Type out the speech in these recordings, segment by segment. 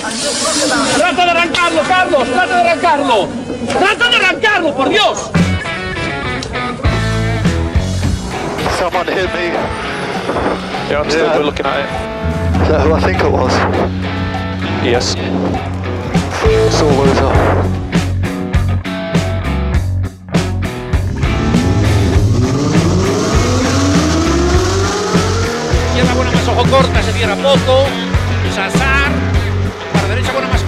¡Trata de arrancarlo, Carlos! ¡Trata de arrancarlo! ¡Trata de arrancarlo, por Dios! Someone hit me. Yeah, I'm still Yeah. looking at it. Is that who I think it was? Yes. It's all over. Izquierda buena más ojo corta, se cierra poco.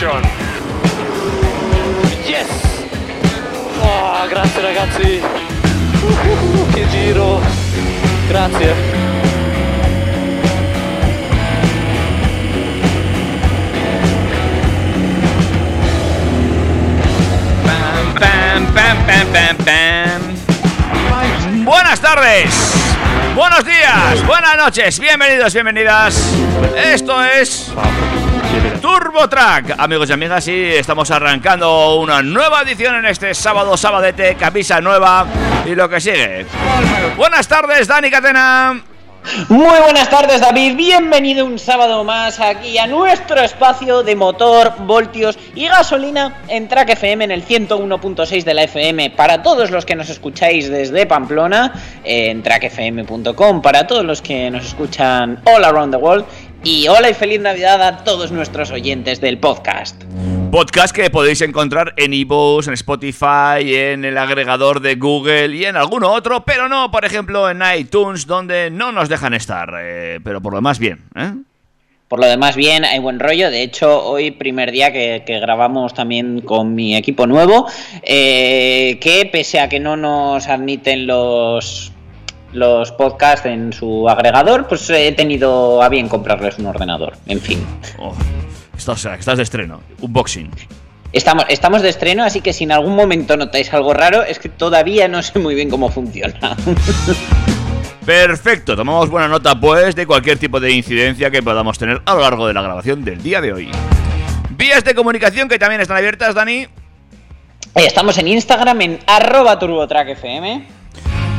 Position. Yes! Oh, grazie ragazzi! Uh, che giro! Grazie! Pam, pam, pam, pam, pam. Buenas tardes, buenos días, buenas noches, bienvenidos, bienvenidas. Esto es Turbo Track, amigos y amigas, y estamos arrancando una nueva edición en este sábado, sabadete, camisa nueva y lo que sigue. Buenas tardes, Dani Catena. Muy buenas tardes David, bienvenido un sábado más aquí a nuestro espacio de motor, voltios y gasolina en Track FM en el 101.6 de la FM para todos los que nos escucháis desde Pamplona en trackfm.com para todos los que nos escuchan all around the world y hola y feliz Navidad a todos nuestros oyentes del podcast. Podcast que podéis encontrar en iVoox, en Spotify, en el agregador de Google y en alguno otro, pero no, por ejemplo, en iTunes, donde no nos dejan estar. eh, pero por lo demás, bien. ¿eh? Por lo demás, bien, hay buen rollo. De hecho, hoy primer día que, que grabamos también con mi equipo nuevo, eh, que pese a que no nos admiten los los podcasts en su agregador, pues he tenido a bien comprarles un ordenador. En fin, Oh, estás, estás de estreno, unboxing. estamos, estamos de estreno, así que si en algún momento notáis algo raro, es que todavía no sé muy bien cómo funciona. Perfecto, tomamos buena nota pues de cualquier tipo de incidencia que podamos tener a lo largo de la grabación del día de hoy. Vías de comunicación que también están abiertas, Dani. Estamos en Instagram en arroba turbotrackfm.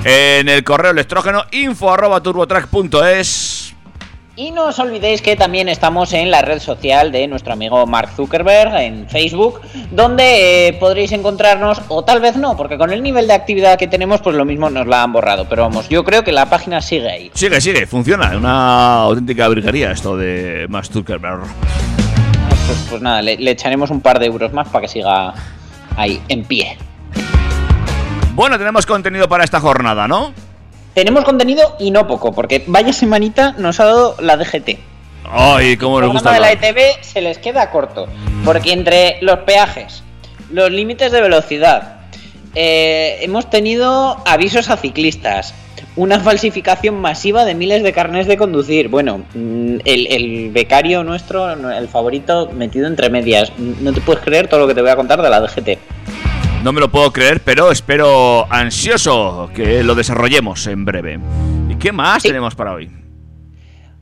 En el correo electrógeno info arroba turbotrack.es. Y no os olvidéis que también estamos en la red social de nuestro amigo Mark Zuckerberg, en Facebook, donde eh, podréis encontrarnos, o tal vez no, porque con el nivel de actividad que tenemos, pues lo mismo nos la han borrado. Pero vamos, yo creo que la página sigue ahí. Sigue, sigue, funciona. Una auténtica brigaría esto de Max Zuckerberg. Pues, pues nada, le, le echaremos un par de euros más para que siga ahí, en pie. Bueno, tenemos contenido para esta jornada, ¿no? Tenemos contenido y no poco, porque vaya semanita nos ha dado la DGT. Ay, cómo El nos gusta programa de la. ETV se les queda corto, porque entre los peajes, los límites de velocidad, eh, hemos tenido avisos a ciclistas, una falsificación masiva de miles de carnés de conducir. Bueno, mm, el, el becario nuestro, el favorito, metido entre medias. No te puedes creer todo lo que te voy a contar de la DGT. No me lo puedo creer, pero espero ansioso que lo desarrollemos en breve. ¿Y qué más Sí. tenemos para hoy?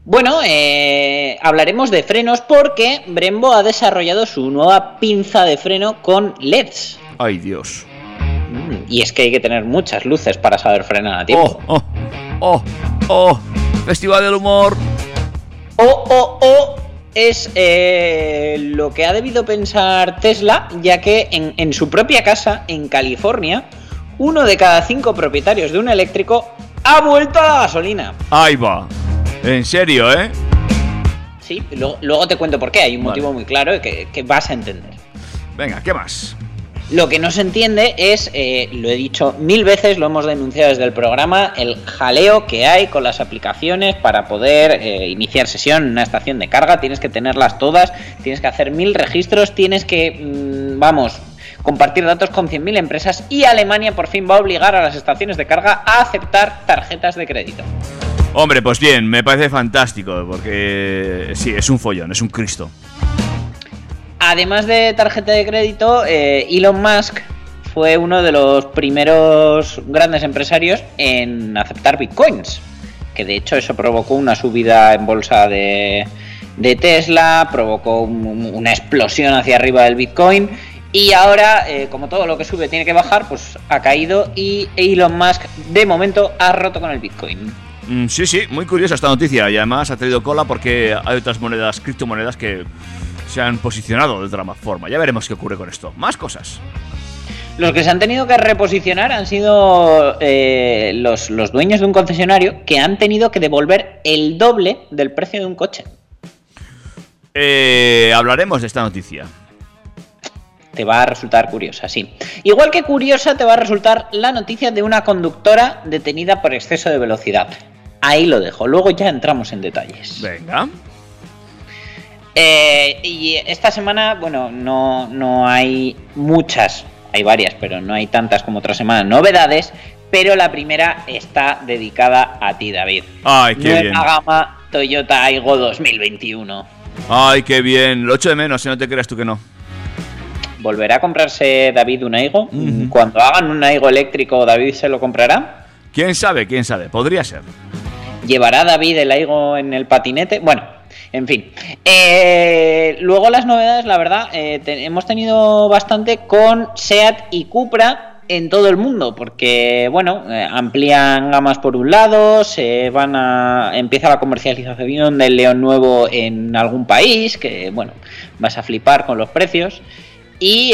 Bueno, eh, hablaremos de frenos porque Brembo ha desarrollado su nueva pinza de freno con LEDs. Ay, Dios. Mm, Y es que hay que tener muchas luces para saber frenar a tiempo. Oh, oh, oh, oh. Festival del humor. O, o, o es eh, lo que ha debido pensar Tesla, ya que en, en su propia casa, en California, uno de cada cinco propietarios de un eléctrico ha vuelto a la gasolina. Ahí va. En serio, ¿eh? Sí, luego, luego te cuento por qué, hay un Vale. motivo muy claro que, que vas a entender. Venga, ¿qué más? Lo que no se entiende es, eh, lo he dicho mil veces, lo hemos denunciado desde el programa, el jaleo que hay con las aplicaciones para poder eh, iniciar sesión en una estación de carga. Tienes que tenerlas todas, tienes que hacer mil registros, tienes que, mm, vamos, compartir datos con 100.000 empresas y Alemania por fin va a obligar a las estaciones de carga a aceptar tarjetas de crédito. Hombre, pues bien, me parece fantástico, porque sí, es un follón, es un Cristo. Además de tarjeta de crédito, eh, Elon Musk fue uno de los primeros grandes empresarios en aceptar bitcoins. Que de hecho eso provocó una subida en bolsa de, Tesla, provocó un- una explosión hacia arriba del bitcoin. Y ahora, eh, como todo lo que sube tiene que bajar, pues ha caído y Elon Musk de momento ha roto con el bitcoin. Mm, sí, sí, muy curiosa esta noticia y además ha traído cola porque hay otras monedas, criptomonedas que se han posicionado de otra forma. Ya veremos qué ocurre con esto. Más cosas. Los que se han tenido que reposicionar han sido eh, los, los dueños de un concesionario que han tenido que devolver el doble del precio de un coche. Eh, hablaremos de esta noticia. Te va a resultar curiosa, sí. Igual que curiosa te va a resultar la noticia de una conductora detenida por exceso de velocidad. Ahí lo dejo, luego ya entramos en detalles. Venga. Eh, y esta semana, bueno, no, no hay muchas, hay varias, pero no hay tantas como otra semana novedades, pero la primera está dedicada a ti, David. Ay, qué Nueva bien. gama Toyota Aygo 2021. Ay, qué bien. Lo echo de menos, si no te creas tú que no. ¿Volverá a comprarse David un Aigo? Cuando hagan un Aigo eléctrico, ¿David se lo comprará? ¿Quién sabe? ¿Quién sabe? Podría ser. ¿Llevará David el Aigo en el patinete? Bueno, en fin. Eh, luego las novedades, la verdad, eh, hemos tenido bastante con SEAT y Cupra en todo el mundo, porque, bueno, eh, amplían gamas por un lado, se van a... empieza la comercialización del León nuevo en algún país, que, bueno, vas a flipar con los precios. Y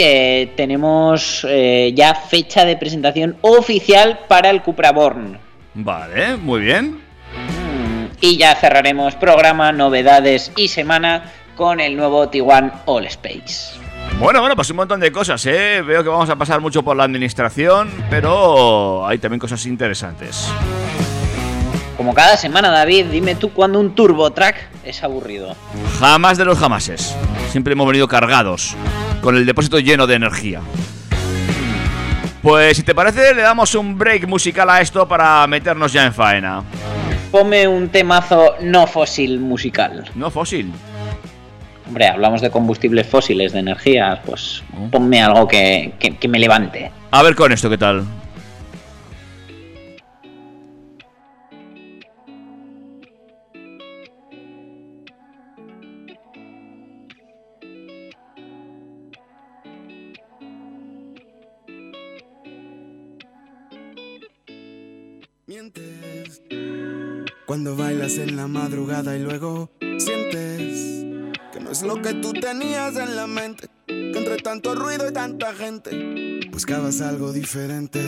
tenemos ya fecha de presentación oficial para el Cupra Born. Vale, muy bien. Y ya cerraremos programa, novedades y semana con el nuevo Tiguan All Space. Bueno, bueno, pues un montón de cosas, ¿eh? Veo que vamos a pasar mucho por la administración, pero hay también cosas interesantes. Como cada semana, David, dime tú cuándo un Turbo Track es aburrido. Jamás de los jamases. Siempre hemos venido cargados, con el depósito lleno de energía. Pues si te parece, le damos un break musical a esto para meternos ya en faena. Ponme un temazo no fósil musical. No fósil. Hombre, hablamos de combustibles fósiles, de energía, pues ponme algo que, que- que me levante. A ver con esto, ¿qué tal? Mientes cuando bailas en la madrugada y luego sientes que no es lo que tú tenías en la mente. Que entre tanto ruido y tanta gente buscabas algo diferente.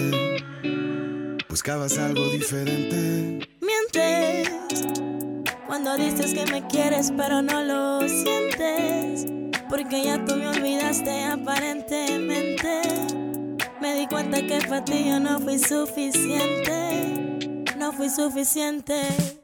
Buscabas algo diferente. Mientes cuando dices que me quieres pero no lo sientes porque ya tú me olvidaste aparentemente me di cuenta que para ti yo no fui suficiente fui suficiente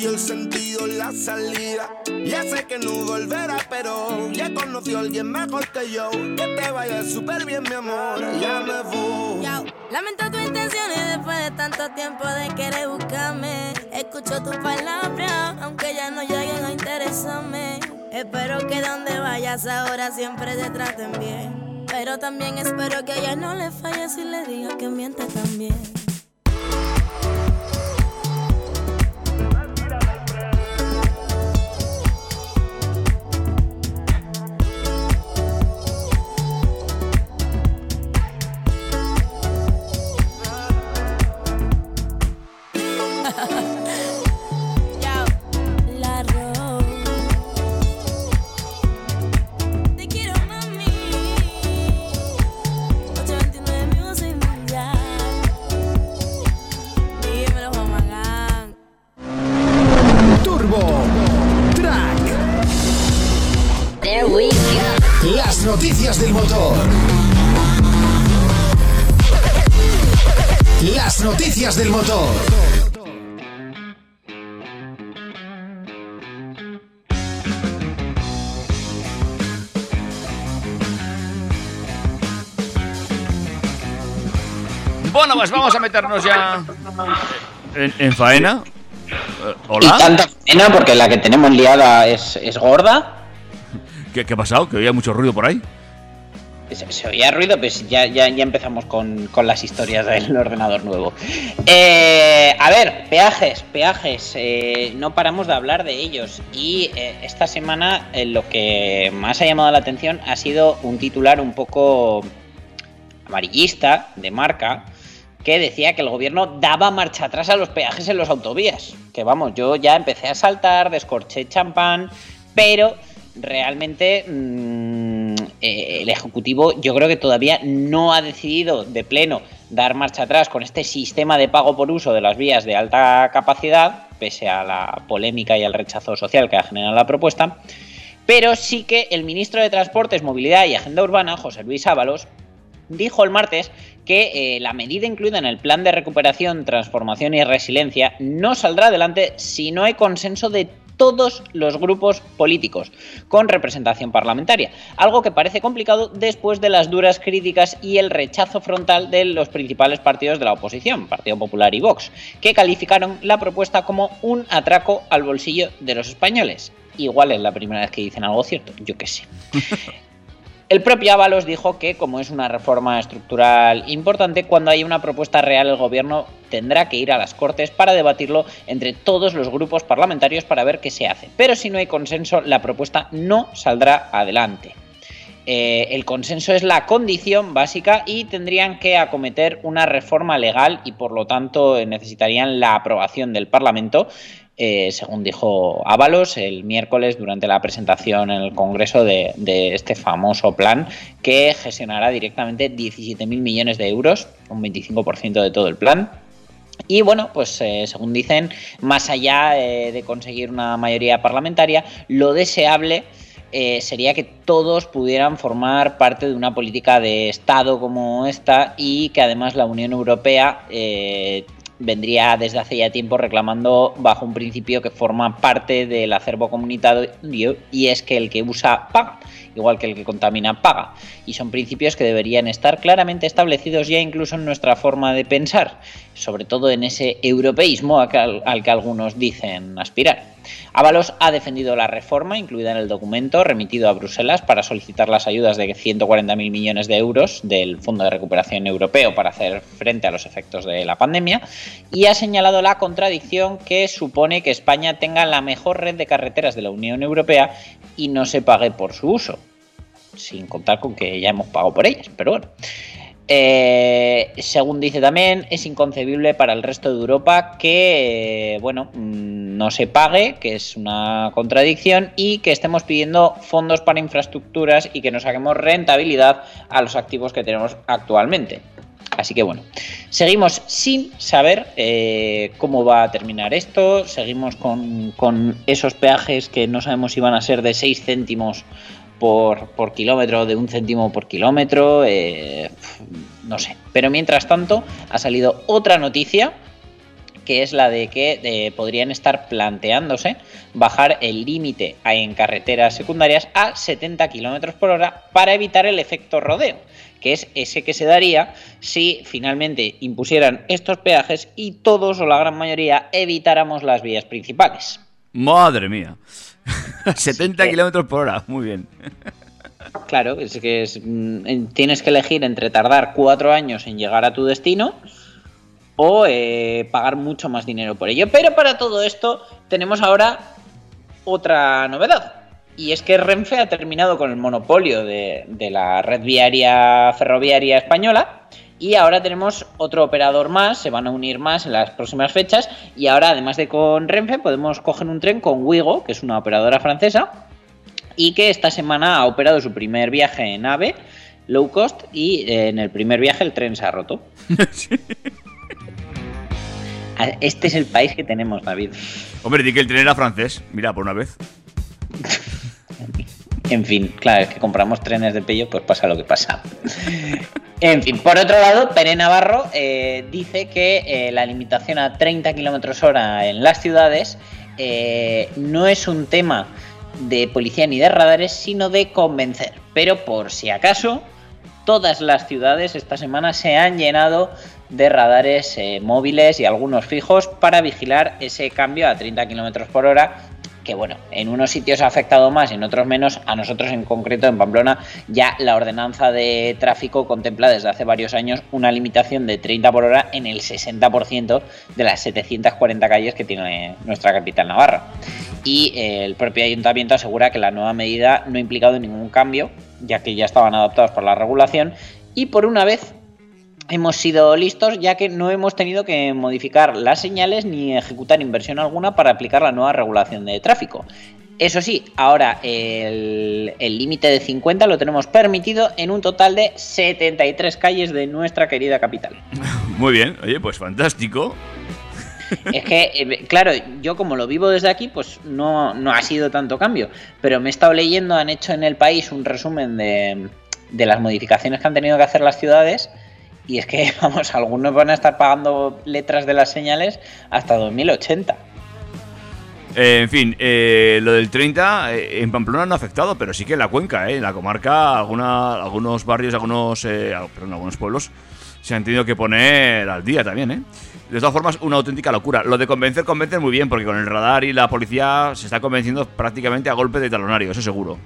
Perdió el sentido, la salida. Ya sé que no volverá, pero ya conoció a alguien mejor que yo. Que te vaya súper bien, mi amor. Ya me voy. Yao. Lamento tus intenciones después de tanto tiempo de querer buscarme. Escucho tus palabras, aunque ya no lleguen a interesarme. Espero que donde vayas ahora siempre te traten bien. Pero también espero que a ella no le falle si le diga que miente también. Del motor. Bueno, pues vamos a meternos ya en, en faena. Eh, Y Hola. tanta pena porque la que tenemos liada es, es gorda. ¿Qué, qué ha pasado? Que oía mucho ruido por ahí. Se, se oía ruido, pues ya, ya, empezamos con, con las historias del ordenador nuevo. Eh, a ver, peajes, peajes. eh, no paramos de hablar de ellos. Y eh, esta semana lo que más ha llamado la atención ha sido un titular un poco amarillista de marca que decía que el gobierno daba marcha atrás a los peajes en los autovías. Que vamos, yo ya empecé a saltar, descorché champán, pero realmente mm, eh, el Ejecutivo yo creo que todavía no ha decidido de pleno dar marcha atrás con este sistema de pago por uso de las vías de alta capacidad, pese a la polémica y al rechazo social que ha generado la propuesta. Pero sí que el ministro de Transportes, Movilidad y Agenda Urbana, José Luis Ábalos, dijo el martes que eh, la medida incluida en el plan de recuperación, transformación y resiliencia no saldrá adelante si no hay consenso de todos los grupos políticos con representación parlamentaria, algo que parece complicado después de las duras críticas y el rechazo frontal de los principales partidos de la oposición, Partido Popular y Vox, que calificaron la propuesta como un atraco al bolsillo de los españoles. Igual es la primera vez que dicen algo cierto, yo qué sé. El propio Ábalos dijo que, como es una reforma estructural importante, cuando haya una propuesta real el gobierno tendrá que ir a las Cortes para debatirlo entre todos los grupos parlamentarios para ver qué se hace. Pero si no hay consenso, la propuesta no saldrá adelante. Eh, el consenso es la condición básica y tendrían que acometer una reforma legal y por lo tanto necesitarían la aprobación del Parlamento, eh, según dijo Ábalos el miércoles durante la presentación en el Congreso de, este famoso plan que gestionará directamente 17.000 millones de euros, un 25% de todo el plan. Y bueno, pues eh, según dicen, más allá eh, de conseguir una mayoría parlamentaria, lo deseable sería que todos pudieran formar parte de una política de Estado como esta y que además la Unión Europea vendría desde hace ya tiempo reclamando bajo un principio que forma parte del acervo comunitario y es que el que usa paga, igual que el que contamina paga. Y son principios que deberían estar claramente establecidos ya incluso en nuestra forma de pensar, sobre todo en ese europeísmo al, que algunos dicen aspirar. Ábalos ha defendido la reforma incluida en el documento remitido a Bruselas para solicitar las ayudas de 140.000 millones de euros del Fondo de Recuperación Europeo para hacer frente a los efectos de la pandemia y ha señalado la contradicción que supone que España tenga la mejor red de carreteras de la Unión Europea y no se pague por su uso, sin contar con que ya hemos pagado por ellas, pero bueno. Eh, según dice también, es inconcebible para el resto de Europa que, bueno, mm, no se pague, que es una contradicción, y que estemos pidiendo fondos para infraestructuras y que nos saquemos rentabilidad a los activos que tenemos actualmente. Así que bueno, seguimos sin saber eh, cómo va a terminar esto, seguimos con, con esos peajes que no sabemos si van a ser de 6 céntimos por, kilómetro, de un céntimo por kilómetro, eh, no sé. Pero mientras tanto, ha salido otra noticia que es la de que eh, podrían estar planteándose bajar el límite en carreteras secundarias a 70 kilómetros por hora para evitar el efecto rodeo, que es ese que se daría si finalmente impusieran estos peajes y todos o la gran mayoría evitáramos las vías principales. Madre mía. 70 que- kilómetros por hora, muy bien. Claro, es que es, mm, en- tienes que elegir entre tardar cuatro años en llegar a tu destino o eh, pagar mucho más dinero por ello. Pero para todo esto tenemos ahora otra novedad. Y es que Renfe ha terminado con el monopolio de, de la red viaria ferroviaria española. Y ahora tenemos otro operador más, se van a unir más en las próximas fechas. Y ahora, además de con Renfe, podemos coger un tren con Wigo, que es una operadora francesa, y que esta semana ha operado su primer viaje en AVE, low cost, y eh, en el primer viaje el tren se ha roto. Ah, Este es el país que tenemos, David. Hombre, di que el tren era francés. Mira, por una vez. En fin, claro, es que compramos trenes de pello, pues pasa lo que pasa. En fin, por otro lado, Pere Navarro eh, dice que eh, la limitación a 30 km hora en las ciudades eh, no es un tema de policía ni de radares, sino de convencer. Pero por si acaso, todas las ciudades esta semana se han llenado de radares móviles y algunos fijos para vigilar ese cambio a 30 km por hora que bueno, en unos sitios ha afectado más, en otros menos. A nosotros en concreto, en Pamplona, ya la ordenanza de tráfico contempla desde hace varios años una limitación de 30 por hora en el 60% de las 740 calles que tiene nuestra capital Navarra. Y eh, el propio ayuntamiento asegura que la nueva medida no ha implicado ningún cambio, ya que ya estaban adaptados por la regulación. Y por una vez hemos sido listos ya que no hemos tenido que modificar las señales ni ejecutar inversión alguna para aplicar la nueva regulación de tráfico. Eso sí, ahora el límite de 50 lo tenemos permitido en un total de 73 calles de nuestra querida capital. Muy bien, oye, pues fantástico. Es que, eh, claro, yo como lo vivo desde aquí, pues no, no ha sido tanto cambio. Pero me he estado leyendo, han hecho en el país un resumen de, de las modificaciones que han tenido que hacer las ciudades. Y es que, vamos, algunos van a estar pagando letras de las señales hasta 2080. Eh, en fin, eh, lo del 30 eh, en Pamplona no ha afectado, pero sí que en la cuenca, eh, en la comarca, alguna, algunos barrios, algunos, eh, perdón, algunos pueblos se han tenido que poner al día también. ¿eh? De todas formas, una auténtica locura. Lo de convencer, convencer muy bien, porque con el radar y la policía se está convenciendo prácticamente a golpe de talonario, eso seguro.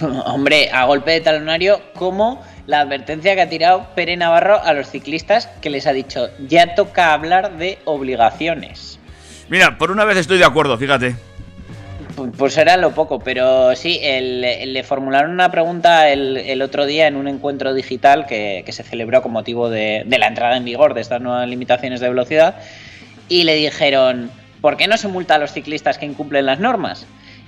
Hombre, a golpe de talonario, como la advertencia que ha tirado Pere Navarro a los ciclistas, que les ha dicho, ya toca hablar de obligaciones. Mira, por una vez estoy de acuerdo, fíjate. Pu- Pues era lo poco, pero sí, el- el- le formularon una pregunta el, el otro día en un encuentro digital que, que se celebró con motivo de, de la entrada en vigor de estas nuevas limitaciones de velocidad y le dijeron, ¿por qué no se multa a los ciclistas que incumplen las normas?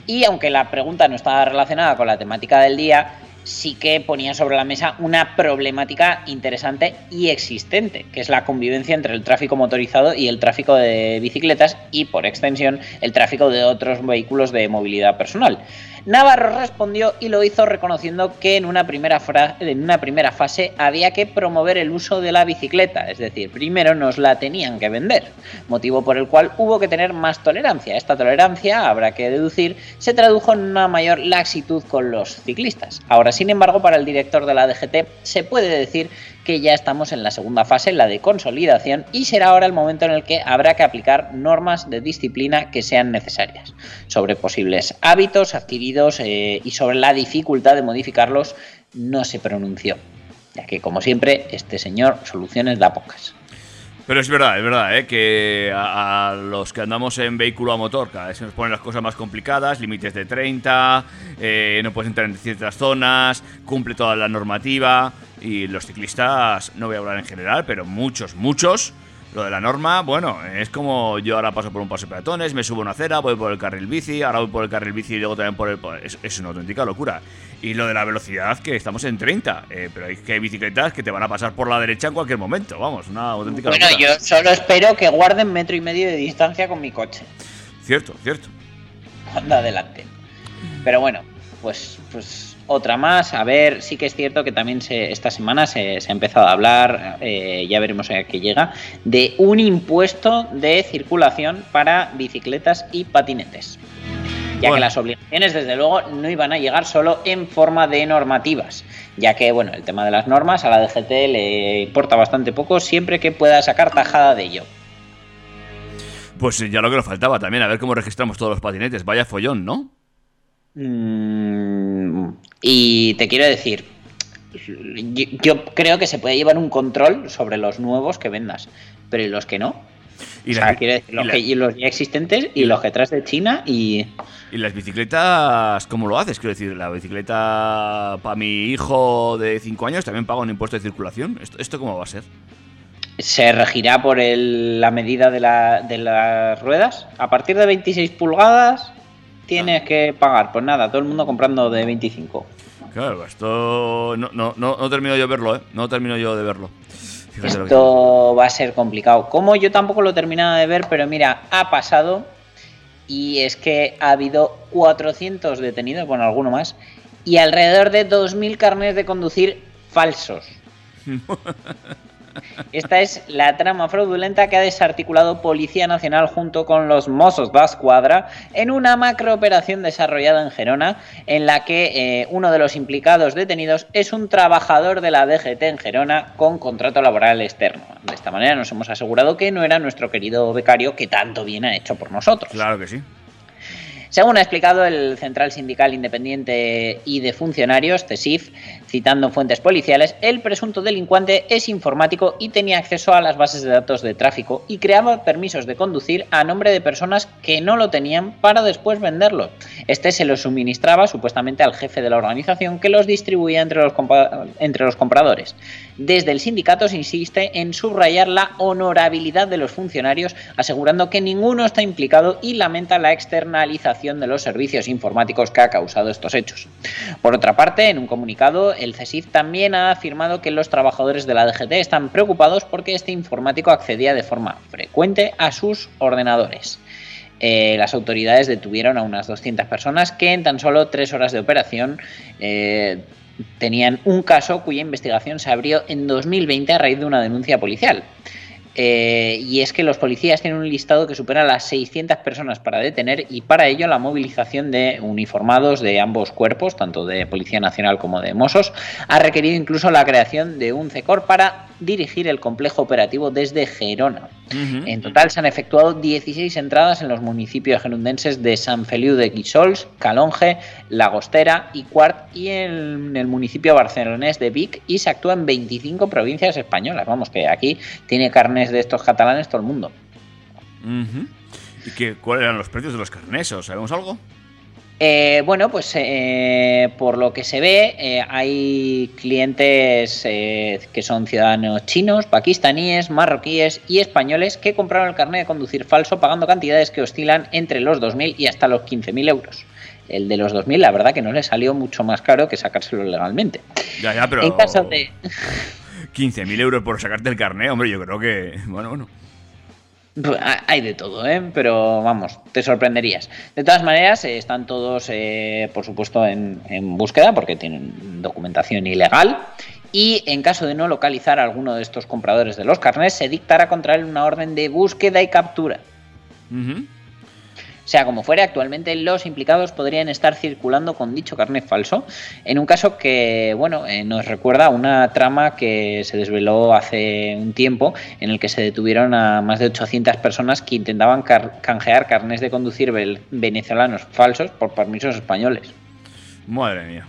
Y aunque la pregunta no estaba relacionada con la temática del día, sí que ponía sobre la mesa una problemática interesante y existente, que es la convivencia entre el tráfico motorizado y el tráfico de bicicletas y, por extensión, el tráfico de otros vehículos de movilidad personal. Navarro respondió y lo hizo reconociendo que en una, primera fase había que promover el uso de la bicicleta, es decir, primero nos la tenían que vender, motivo por el cual hubo que tener más tolerancia. Esta tolerancia, habrá que deducir, se tradujo en una mayor laxitud con los ciclistas. Ahora, sin embargo, para el director de la DGT se puede decir que ya estamos en la segunda fase, la de consolidación, y será ahora el momento en el que habrá que aplicar normas de disciplina que sean necesarias sobre posibles hábitos adquiridos eh, y sobre la dificultad de modificarlos no se pronunció, ya que como siempre este señor soluciones da pocas. Pero es verdad, es verdad, ¿eh? que a, a los que andamos en vehículo a motor cada vez se nos ponen las cosas más complicadas, límites de 30, eh, no puedes entrar en ciertas zonas, cumple toda la normativa y los ciclistas, no voy a hablar en general, pero muchos, muchos, lo de la norma, bueno, es como yo ahora paso por un paso de peatones, me subo a una acera, voy por el carril bici, ahora voy por el carril bici y luego también por el... es una auténtica locura. Y lo de la velocidad, que estamos en 30, eh, pero hay que hay bicicletas que te van a pasar por la derecha en cualquier momento, vamos, una auténtica Bueno, locura. yo solo espero que guarden metro y medio de distancia con mi coche. Cierto, cierto. Anda adelante. Pero bueno, pues, pues otra más. A ver, sí que es cierto que también se, esta semana se, se ha empezado a hablar, eh, ya veremos a qué llega, de un impuesto de circulación para bicicletas y patinetes. Ya Bueno. que las obligaciones, desde luego, no iban a llegar solo en forma de normativas. Ya que, bueno, el tema de las normas a la DGT le importa bastante poco siempre que pueda sacar tajada de ello. Pues ya lo que nos faltaba también, a ver cómo registramos todos los patinetes. Vaya follón, ¿no? Mm, y te quiero decir, yo, yo creo que se puede llevar un control sobre los nuevos que vendas, pero ¿y los que no? Y o sea, quiero decir, los, y la- que- y los ya existentes y los que traes de China y... ¿Y las bicicletas cómo lo haces? Quiero decir, la bicicleta para mi hijo de 5 años también paga un impuesto de circulación. ¿Esto, esto cómo va a ser? Se regirá por el- la medida de, la- de las ruedas. A partir de 26 pulgadas tienes que pagar. Pues nada, todo el mundo comprando de 25. Claro, esto no, no, no, no termino yo de verlo, ¿eh? No termino yo de verlo. Fíjate Esto va a ser complicado. Como yo tampoco lo he terminado de ver, pero mira, ha pasado y es que ha habido 400 detenidos, bueno, alguno más, y alrededor de 2.000 carnets de conducir falsos. Esta es la trama fraudulenta que ha desarticulado Policía Nacional junto con los Mossos da Escuadra en una macrooperación desarrollada en Gerona, en la que eh, uno de los implicados detenidos es un trabajador de la DGT en Gerona con contrato laboral externo. De esta manera nos hemos asegurado que no era nuestro querido becario que tanto bien ha hecho por nosotros. Claro que sí. Según ha explicado el Central Sindical Independiente y de Funcionarios, CESIF, citando fuentes policiales, el presunto delincuente es informático y tenía acceso a las bases de datos de tráfico y creaba permisos de conducir a nombre de personas que no lo tenían para después venderlos. Este se los suministraba supuestamente al jefe de la organización que los distribuía entre los, entre los compradores. Desde el sindicato se insiste en subrayar la honorabilidad de los funcionarios, asegurando que ninguno está implicado y lamenta la externalización de los servicios informáticos que ha causado estos hechos. Por otra parte, en un comunicado, el CESIF también ha afirmado que los trabajadores de la DGT están preocupados porque este informático accedía de forma frecuente a sus ordenadores. Eh, las autoridades detuvieron a unas 200 personas que en tan solo tres horas de operación eh, tenían un caso cuya investigación se abrió en 2020 a raíz de una denuncia policial. Eh, y es que los policías tienen un listado que supera las 600 personas para detener y para ello la movilización de uniformados de ambos cuerpos, tanto de Policía Nacional como de Mossos, ha requerido incluso la creación de un CECOR para dirigir el complejo operativo desde Gerona. En total se han efectuado 16 entradas en los municipios gerundenses de San Feliu de Guíxols, Calonge, Lagostera y Cuart y en el municipio barcelonés de Vic y se actúa en 25 provincias españolas. Vamos, que aquí tiene carnes de estos catalanes todo el mundo. ¿Y qué, cuáles eran los precios de los carnesos? ¿Sabemos algo? Eh, bueno, pues eh, por lo que se ve, eh, hay clientes eh, que son ciudadanos chinos, pakistaníes, marroquíes y españoles que compraron el carnet de conducir falso pagando cantidades que oscilan entre los 2.000 y hasta los 15.000 euros. El de los 2.000, la verdad que no le salió mucho más caro que sacárselo legalmente. Ya, ya, pero. En caso de... 15.000 euros por sacarte el carnet, hombre, yo creo que. Bueno, bueno. Hay de todo, ¿eh? pero vamos, te sorprenderías. De todas maneras, eh, están todos, eh, por supuesto, en, en búsqueda porque tienen documentación ilegal. Y en caso de no localizar a alguno de estos compradores de los carnets, se dictará contra él una orden de búsqueda y captura. Sea como fuere, actualmente los implicados podrían estar circulando con dicho carnet falso, en un caso que, bueno, eh, nos recuerda una trama que se desveló hace un tiempo, en el que se detuvieron a más de 800 personas que intentaban canjear carnets de conducir venezolanos falsos por permisos españoles. Madre mía.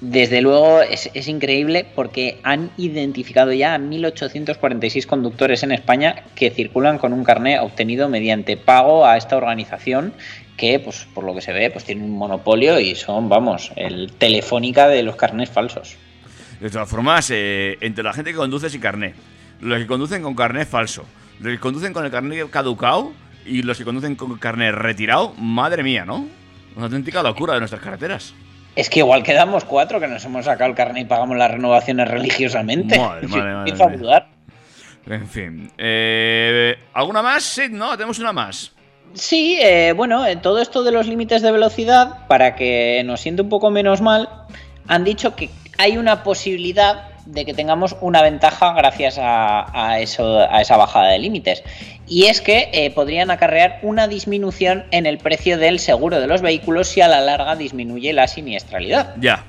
Desde luego es, increíble porque han identificado ya a 1.846 conductores en España que circulan con un carné obtenido mediante pago a esta organización que, pues, por lo que se ve, pues tiene un monopolio y son, vamos, el telefónica de los carnés falsos. De todas formas, eh, entre la gente que conduce sin carné, los que conducen con carné falso, los que conducen con el carné caducado y los que conducen con carné retirado, madre mía, ¿no? Una auténtica locura de nuestras carreteras. Es que igual quedamos cuatro que nos hemos sacado el carné y pagamos las renovaciones religiosamente. Madre, madre, madre mía. dudar. En fin. Eh, ¿Alguna más? Sí, no, tenemos una más. Sí, eh, bueno, eh, todo esto de los límites de velocidad, para que nos siente un poco menos mal, han dicho que hay una posibilidad de que tengamos una ventaja gracias a, a eso, a esa bajada de límites. Y es que eh, podrían acarrear una disminución en el precio del seguro de los vehículos si a la larga disminuye la siniestralidad. Ya.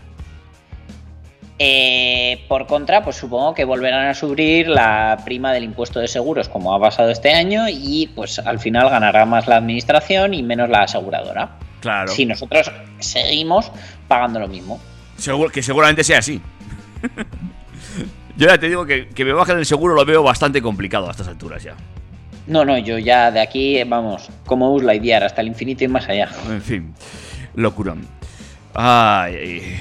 Eh, por contra, pues supongo que volverán a subir la prima del impuesto de seguros como ha pasado este año y pues al final ganará más la administración y menos la aseguradora. Claro. Si nosotros seguimos pagando lo mismo. Seguro, que seguramente sea así. Yo ya te digo que, que me bajen el seguro lo veo bastante complicado a estas alturas ya. No, no, yo ya de aquí, vamos, como Us Lightyear, hasta el infinito y más allá. En fin, locurón. Ay, ay.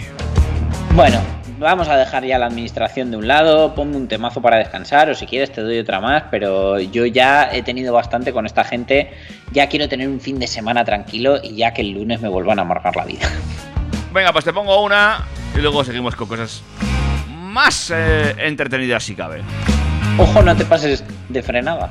Bueno, vamos a dejar ya la administración de un lado, ponme un temazo para descansar o si quieres te doy otra más, pero yo ya he tenido bastante con esta gente, ya quiero tener un fin de semana tranquilo y ya que el lunes me vuelvan a amargar la vida. Venga, pues te pongo una y luego seguimos con cosas más eh, entretenidas si cabe. Ojo, no te pases de frenada.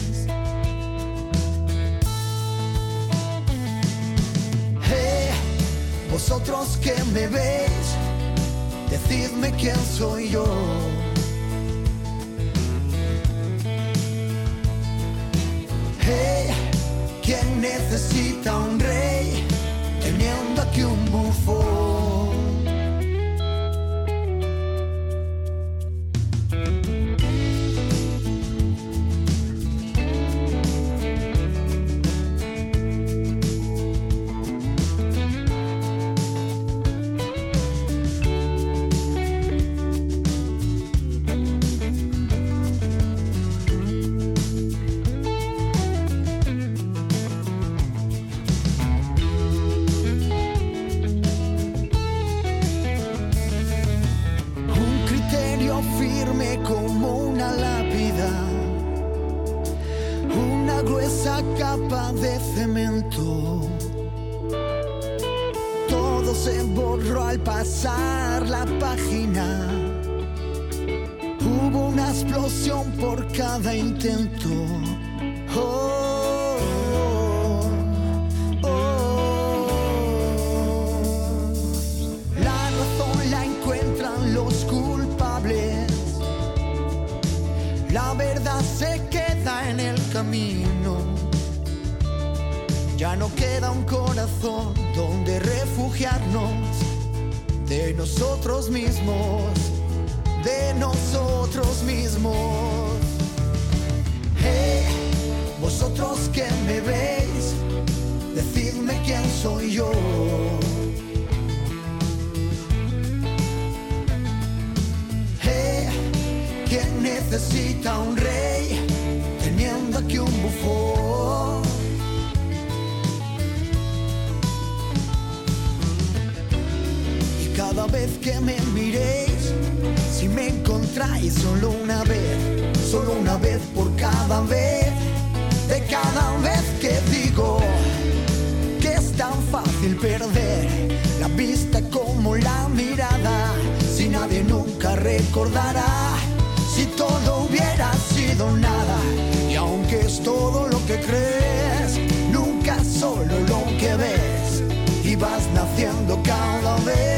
Vosotros que me veis, decidme quién soy yo. Cada vez que me miréis, si me encontráis solo una vez, solo una vez por cada vez, de cada vez que digo que es tan fácil perder la vista como la mirada, si nadie nunca recordará, si todo hubiera sido nada, y aunque es todo lo que crees, nunca solo lo que ves, y vas naciendo cada vez,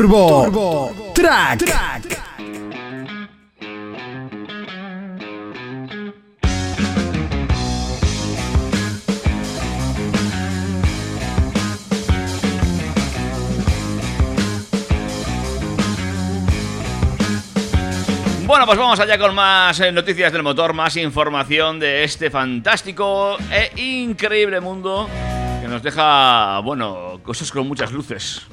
Turbo. Turbo. Track. Bueno, pues vamos allá con más eh, noticias del motor, más información de este fantástico e increíble mundo que nos deja, bueno, cosas con muchas luces.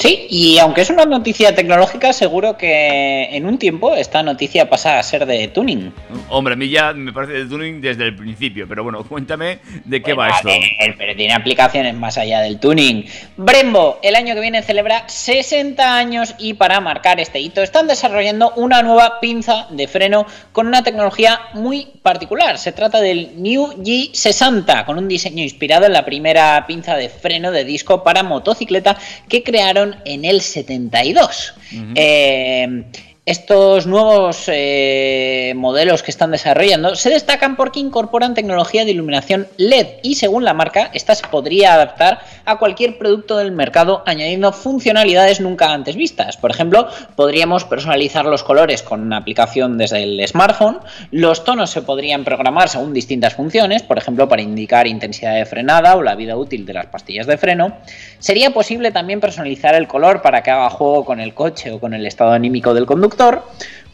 Sí, y aunque es una noticia tecnológica, seguro que en un tiempo esta noticia pasa a ser de tuning. Hombre, a mí ya me parece de tuning desde el principio, pero bueno, cuéntame de qué Bueno, va esto. eh, pero tiene aplicaciones más allá del tuning. Brembo, el año que viene celebra 60 años y para marcar este hito están desarrollando una nueva pinza de freno con una tecnología muy particular. Se trata del New G60, con un diseño inspirado en la primera pinza de freno de disco para motocicleta que crearon en el 72. Eh, estos nuevos eh, modelos que están desarrollando se destacan porque incorporan tecnología de iluminación LED y según la marca, esta se podría adaptar a cualquier producto del mercado añadiendo funcionalidades nunca antes vistas. Por ejemplo, podríamos personalizar los colores con una aplicación desde el smartphone, los tonos se podrían programar según distintas funciones, por ejemplo, para indicar intensidad de frenada o la vida útil de las pastillas de freno. Sería posible también personalizar el color para que haga juego con el coche o con el estado anímico del conductor.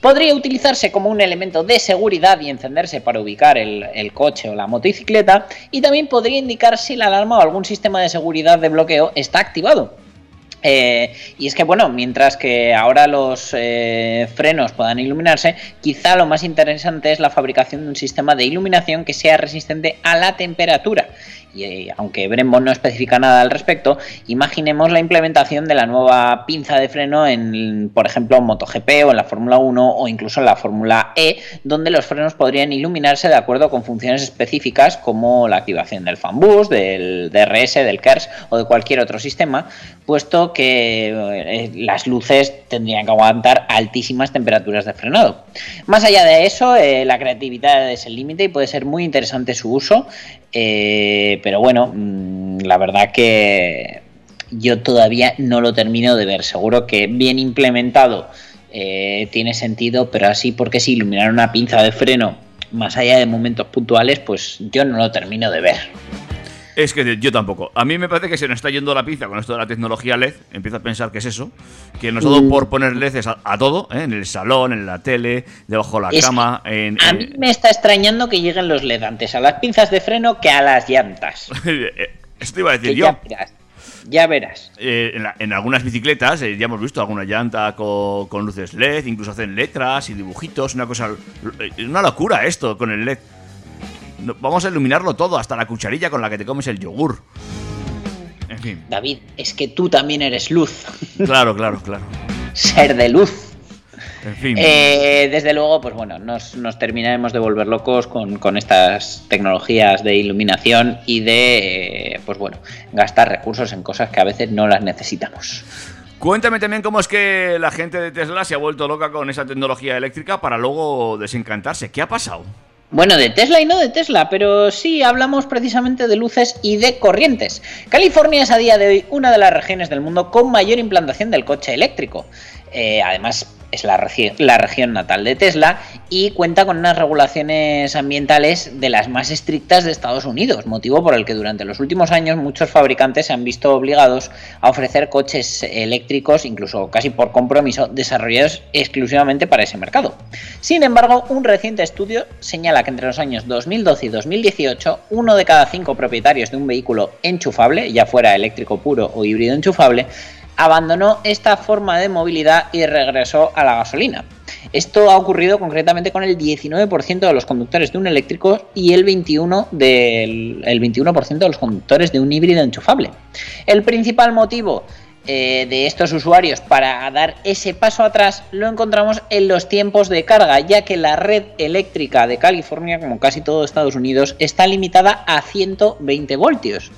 Podría utilizarse como un elemento de seguridad y encenderse para ubicar el, coche o la motocicleta. Y también podría indicar si la alarma o algún sistema de seguridad de bloqueo está activado. Eh, y es que, bueno, mientras que ahora los eh, frenos puedan iluminarse, quizá lo más interesante es la fabricación de un sistema de iluminación que sea resistente a la temperatura. Y eh, aunque Brembo no especifica nada al respecto, imaginemos la implementación de la nueva pinza de freno en, por ejemplo, MotoGP o en la Fórmula 1 o incluso en la Fórmula E, donde los frenos podrían iluminarse de acuerdo con funciones específicas como la activación del fan boost, del DRS, del KERS o de cualquier otro sistema, puesto que eh, las luces tendrían que aguantar altísimas temperaturas de frenado. Más allá de eso, eh, la creatividad es el límite y puede ser muy interesante su uso, eh, pero bueno, mm, la verdad que yo todavía no lo termino de ver. Seguro que bien implementado eh, tiene sentido, pero así porque si iluminar una pinza de freno más allá de momentos puntuales, pues yo no lo termino de ver. Es que yo tampoco. A mí me parece que se nos está yendo la pinza con esto de la tecnología LED. Empiezo a pensar que es eso. Que nos ha dado por poner LEDs a, a todo, ¿eh? en el salón, en la tele, debajo de la Es cama. En, A en- mí me está extrañando que lleguen los LED antes a las pinzas de freno que a las llantas. Esto iba a decir Que yo. ya verás. Ya verás. Eh, en, la- en algunas bicicletas eh, ya hemos visto alguna llanta con, con luces LED, incluso hacen letras y dibujitos, una cosa... eh, Una locura esto con el LED. Vamos a iluminarlo todo, hasta la cucharilla con la que te comes el yogur. En fin, David, es que tú también eres luz. claro, claro, claro. Ser de luz. En fin. Eh, desde luego, pues bueno, nos, nos terminaremos de volver locos con, con estas tecnologías de iluminación y de, eh, pues bueno, gastar recursos en cosas que a veces no las necesitamos. Cuéntame también cómo es que la gente de Tesla se ha vuelto loca con esa tecnología eléctrica para luego desencantarse. ¿Qué ha pasado? Bueno, de Tesla y no de Tesla, pero sí hablamos precisamente de luces y de corrientes. California es a día de hoy una de las regiones del mundo con mayor implantación del coche eléctrico. Eh, además, es la, regi- la región natal de Tesla y cuenta con unas regulaciones ambientales de las más estrictas de Estados Unidos, motivo por el que durante los últimos años muchos fabricantes se han visto obligados a ofrecer coches eléctricos, incluso casi por compromiso, desarrollados exclusivamente para ese mercado. Sin embargo, un reciente estudio señala que entre los años 2012 y 2018, uno de cada cinco propietarios de un vehículo enchufable, ya fuera eléctrico puro o híbrido enchufable, abandonó esta forma de movilidad y regresó a la gasolina. Esto ha ocurrido concretamente con el 19% de los conductores de un eléctrico y el 21% del el 21% de los conductores de un híbrido enchufable. El principal motivo eh, de estos usuarios para dar ese paso atrás lo encontramos en los tiempos de carga, ya que la red eléctrica de California, como casi todo Estados Unidos, está limitada a 120 voltios.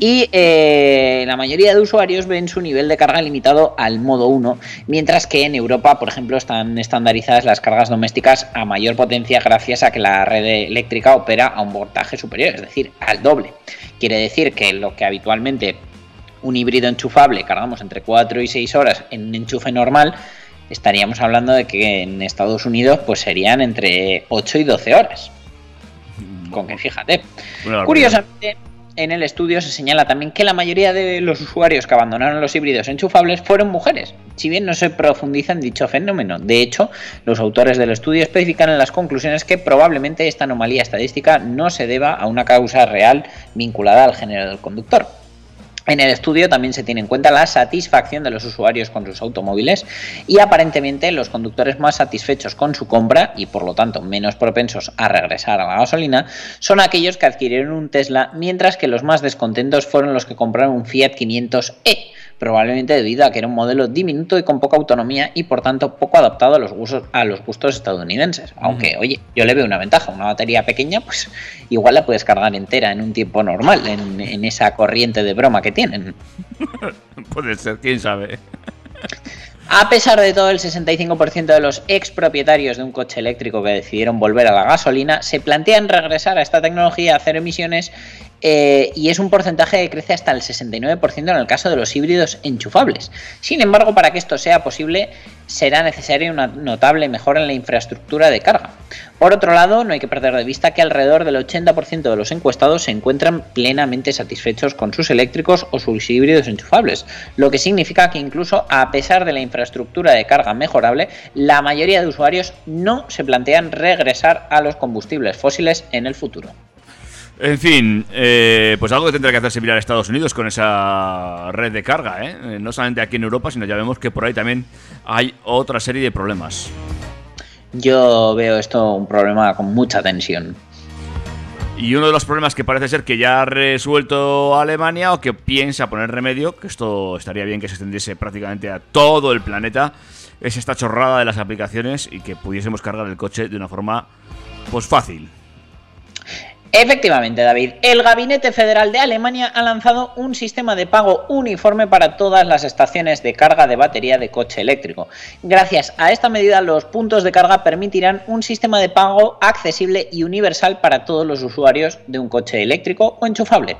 Y eh, la mayoría de usuarios ven su nivel de carga limitado al modo 1, mientras que en Europa, por ejemplo, están estandarizadas las cargas domésticas a mayor potencia gracias a que la red eléctrica opera a un voltaje superior, es decir, al doble. Quiere decir que lo que habitualmente un híbrido enchufable cargamos entre 4 y 6 horas en un enchufe normal, estaríamos hablando de que en Estados Unidos pues serían entre 8 y 12 horas. Con que fíjate. Curiosamente, en el estudio se señala también que la mayoría de los usuarios que abandonaron los híbridos enchufables fueron mujeres, si bien no se profundiza en dicho fenómeno. De hecho, los autores del estudio especifican en las conclusiones que probablemente esta anomalía estadística no se deba a una causa real vinculada al género del conductor. En el estudio también se tiene en cuenta la satisfacción de los usuarios con sus automóviles y aparentemente los conductores más satisfechos con su compra y por lo tanto menos propensos a regresar a la gasolina son aquellos que adquirieron un Tesla mientras que los más descontentos fueron los que compraron un Fiat 500e probablemente debido a que era un modelo diminuto y con poca autonomía y por tanto poco adaptado a los gustos, a los gustos estadounidenses. Aunque, oye, yo le veo una ventaja, una batería pequeña, pues igual la puedes cargar entera en un tiempo normal, en, en esa corriente de broma que tienen. Puede ser, quién sabe. A pesar de todo, el 65% de los expropietarios de un coche eléctrico que decidieron volver a la gasolina se plantean regresar a esta tecnología a cero emisiones eh, y es un porcentaje que crece hasta el 69% en el caso de los híbridos enchufables. Sin embargo, para que esto sea posible, será necesaria una notable mejora en la infraestructura de carga. Por otro lado, no hay que perder de vista que alrededor del 80% de los encuestados se encuentran plenamente satisfechos con sus eléctricos o sus híbridos enchufables, lo que significa que incluso a pesar de la infraestructura de carga mejorable, la mayoría de usuarios no se plantean regresar a los combustibles fósiles en el futuro. En fin, eh, pues algo que tendrá que hacerse mirar Estados Unidos con esa red de carga, ¿eh? Eh, No solamente aquí en Europa, sino ya vemos que por ahí también hay otra serie de problemas. Yo veo esto un problema con mucha tensión. Y uno de los problemas que parece ser que ya ha resuelto Alemania o que piensa poner remedio, que esto estaría bien que se extendiese prácticamente a todo el planeta, es esta chorrada de las aplicaciones y que pudiésemos cargar el coche de una forma pues fácil. Efectivamente, David, el Gabinete Federal de Alemania ha lanzado un sistema de pago uniforme para todas las estaciones de carga de batería de coche eléctrico. Gracias a esta medida, los puntos de carga permitirán un sistema de pago accesible y universal para todos los usuarios de un coche eléctrico o enchufable.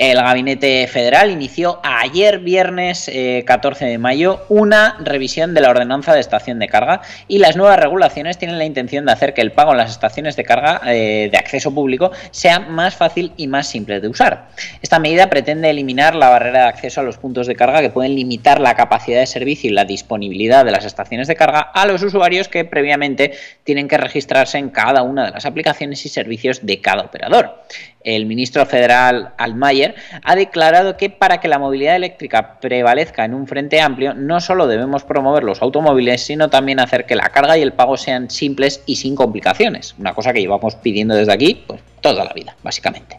El Gabinete Federal inició ayer viernes eh, 14 de mayo una revisión de la ordenanza de estación de carga y las nuevas regulaciones tienen la intención de hacer que el pago en las estaciones de carga eh, de acceso público sea más fácil y más simple de usar. Esta medida pretende eliminar la barrera de acceso a los puntos de carga que pueden limitar la capacidad de servicio y la disponibilidad de las estaciones de carga a los usuarios que previamente tienen que registrarse en cada una de las aplicaciones y servicios de cada operador el ministro federal Altmaier ha declarado que para que la movilidad eléctrica prevalezca en un frente amplio, no solo debemos promover los automóviles, sino también hacer que la carga y el pago sean simples y sin complicaciones. Una cosa que llevamos pidiendo desde aquí, pues toda la vida, básicamente.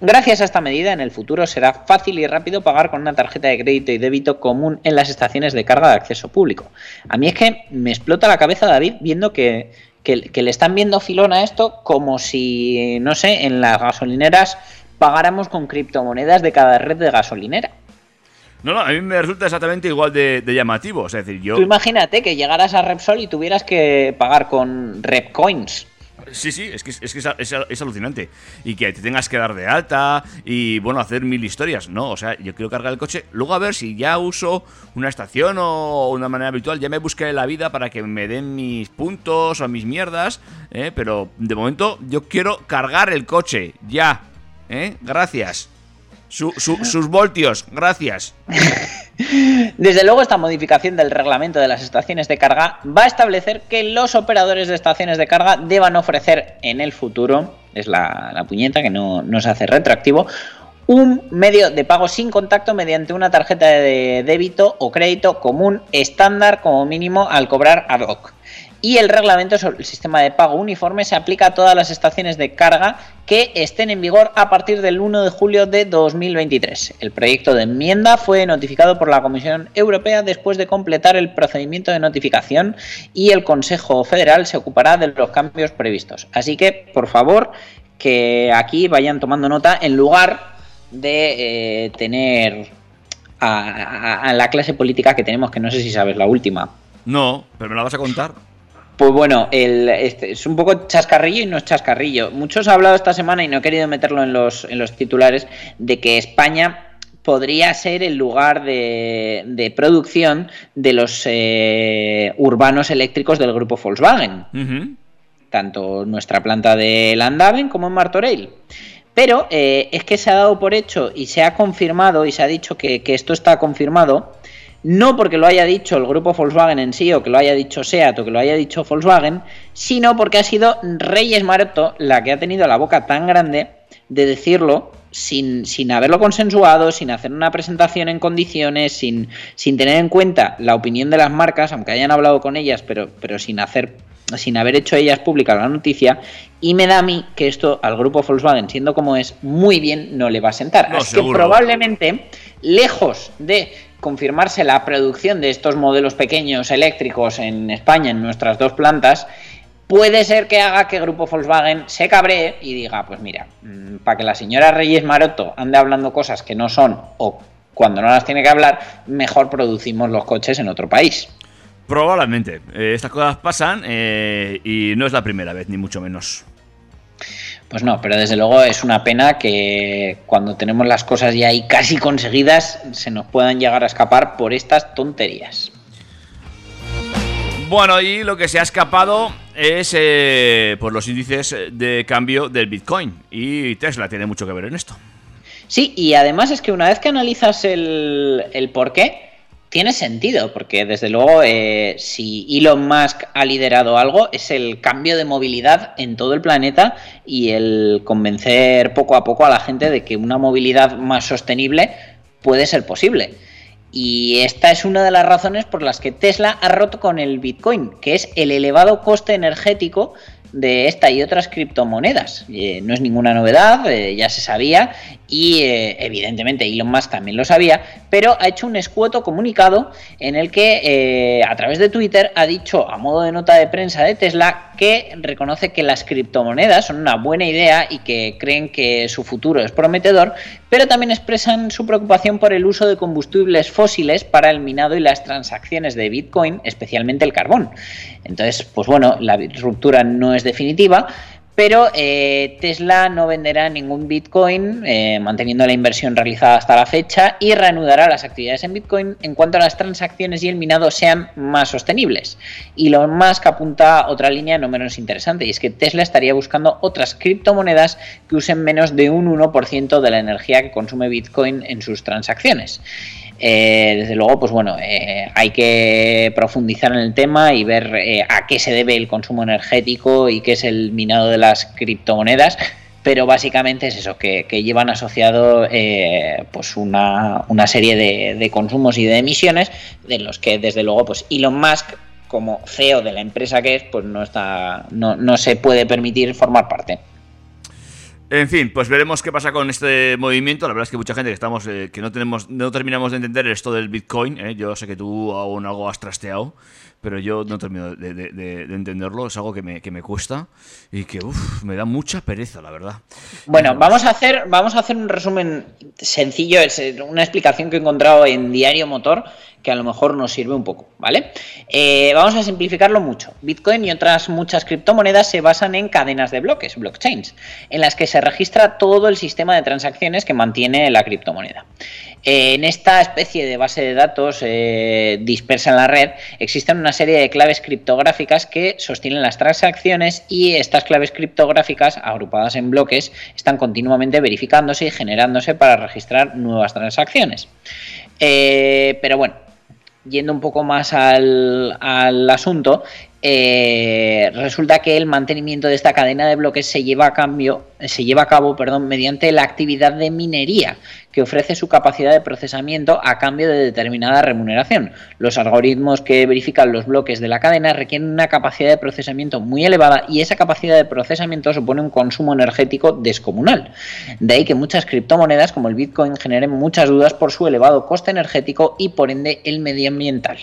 Gracias a esta medida, en el futuro será fácil y rápido pagar con una tarjeta de crédito y débito común en las estaciones de carga de acceso público. A mí es que me explota la cabeza, David, viendo que que, que, le están viendo filón a esto como si, no sé, en las gasolineras pagáramos con criptomonedas de cada red de gasolinera. No, no, a mí me resulta exactamente igual de, de llamativo. Es decir, yo. Tú imagínate que llegaras a Repsol y tuvieras que pagar con Repcoins. Sí, sí, es que, es, que es, alucinante. Y que te tengas que dar de alta y, bueno, hacer mil historias. No, o sea, yo quiero cargar el coche. Luego a ver si ya uso una estación o una manera habitual. Ya me buscaré la vida para que me den mis puntos o mis mierdas. ¿eh? Pero de momento yo quiero cargar el coche. Ya. ¿eh? Gracias. Su, su, sus voltios, gracias. Desde luego, esta modificación del reglamento de las estaciones de carga va a establecer que los operadores de estaciones de carga deban ofrecer en el futuro, es la, la puñeta que no, no se hace retroactivo, un medio de pago sin contacto mediante una tarjeta de débito o crédito común estándar como mínimo al cobrar ad hoc y el reglamento sobre el sistema de pago uniforme se aplica a todas las estaciones de carga que estén en vigor a partir del 1 de julio de 2023. El proyecto de enmienda fue notificado por la Comisión Europea después de completar el procedimiento de notificación y el Consejo Federal se ocupará de los cambios previstos. Así que, por favor, que aquí vayan tomando nota en lugar de eh, tener a, a, a la clase política que tenemos, que no sé si sabes la última. No, pero me la vas a contar. Pues bueno, el, este, es un poco chascarrillo y no es chascarrillo. Muchos han hablado esta semana y no he querido meterlo en los, en los titulares de que España podría ser el lugar de, de producción de los eh, urbanos eléctricos del grupo Volkswagen, tanto nuestra planta de Landaven como en Martorell. Pero eh, es que se ha dado por hecho y se ha confirmado y se ha dicho que, que esto está confirmado, no porque lo haya dicho el grupo Volkswagen en sí o que lo haya dicho SEAT o que lo haya dicho Volkswagen, sino porque ha sido Reyes Maroto la que ha tenido la boca tan grande de decirlo sin, sin haberlo consensuado, sin hacer una presentación en condiciones, sin, sin tener en cuenta la opinión de las marcas, aunque hayan hablado con ellas, pero, pero sin hacer sin haber hecho ellas pública la noticia, y me da a mí que esto al grupo Volkswagen, siendo como es, muy bien no le va a sentar. No, Así seguro. que probablemente, lejos de confirmarse la producción de estos modelos pequeños eléctricos en España, en nuestras dos plantas, puede ser que haga que Grupo Volkswagen se cabree y diga, pues mira, para que la señora Reyes Maroto ande hablando cosas que no son o cuando no las tiene que hablar, mejor producimos los coches en otro país. Probablemente. Eh, estas cosas pasan eh, y no es la primera vez, ni mucho menos. Pues no, pero desde luego es una pena que cuando tenemos las cosas ya ahí casi conseguidas se nos puedan llegar a escapar por estas tonterías. Bueno, y lo que se ha escapado es eh, por los índices de cambio del Bitcoin. Y Tesla tiene mucho que ver en esto. Sí, y además es que una vez que analizas el, el por qué, tiene sentido, porque desde luego eh, si Elon Musk ha liderado algo es el cambio de movilidad en todo el planeta y el convencer poco a poco a la gente de que una movilidad más sostenible puede ser posible. Y esta es una de las razones por las que Tesla ha roto con el Bitcoin, que es el elevado coste energético de esta y otras criptomonedas. Eh, no es ninguna novedad, eh, ya se sabía y eh, evidentemente Elon Musk también lo sabía, pero ha hecho un escueto comunicado en el que a través de Twitter ha dicho a modo de nota de prensa de Tesla que reconoce que las criptomonedas son una buena idea y que creen que su futuro es prometedor, pero también expresan su preocupación por el uso de combustibles fósiles para el minado y las transacciones de Bitcoin, especialmente el carbón. Entonces, pues bueno, la ruptura no es definitiva, pero eh, Tesla no venderá ningún Bitcoin, eh, manteniendo la inversión realizada hasta la fecha, y reanudará las actividades en Bitcoin en cuanto las transacciones y el minado sean más sostenibles. Y lo más que apunta a otra línea no menos interesante, y es que Tesla estaría buscando otras criptomonedas que usen menos de un 1% de la energía que consume Bitcoin en sus transacciones. Eh, desde luego, pues bueno, eh, hay que profundizar en el tema y ver eh, a qué se debe el consumo energético y qué es el minado de las criptomonedas. Pero básicamente es eso, que, llevan asociado eh, pues una, una serie de, de consumos y de emisiones de los que desde luego pues Elon Musk como CEO de la empresa que es, pues no está, no, no se puede permitir formar parte. En fin, pues veremos qué pasa con este movimiento. La verdad es que mucha gente que estamos, eh, que no tenemos, no terminamos de entender esto del Bitcoin. eh. Yo sé que tú aún algo has trasteado, pero yo no termino de, de- de- de entenderlo. Es algo que me, que me cuesta y que uf, me da mucha pereza, la verdad. Bueno, vamos a hacer, vamos a hacer un resumen sencillo, es eh, una explicación que he encontrado en Diario Motor que a lo mejor nos sirve un poco, ¿vale? Eh, vamos a simplificarlo mucho. Bitcoin y otras muchas criptomonedas se basan en cadenas de bloques, blockchains, en las que se registra todo el sistema de transacciones que mantiene la criptomoneda. Eh, en esta especie de base de datos eh, dispersa en la red existen una serie de claves criptográficas que sostienen las transacciones y estas claves criptográficas agrupadas en bloques están continuamente verificándose y generándose para registrar nuevas transacciones. Eh, pero bueno, yendo un poco más al, al asunto, eh, resulta que el mantenimiento de esta cadena de bloques se lleva a cambio, se lleva a cabo, perdón, mediante la actividad de minería, que ofrece su capacidad de procesamiento a cambio de determinada remuneración. Los algoritmos que verifican los bloques de la cadena requieren una capacidad de procesamiento muy elevada y esa capacidad de procesamiento supone un consumo energético descomunal. De ahí que muchas criptomonedas como el Bitcoin generen muchas dudas por su elevado coste energético y por ende el medioambiental.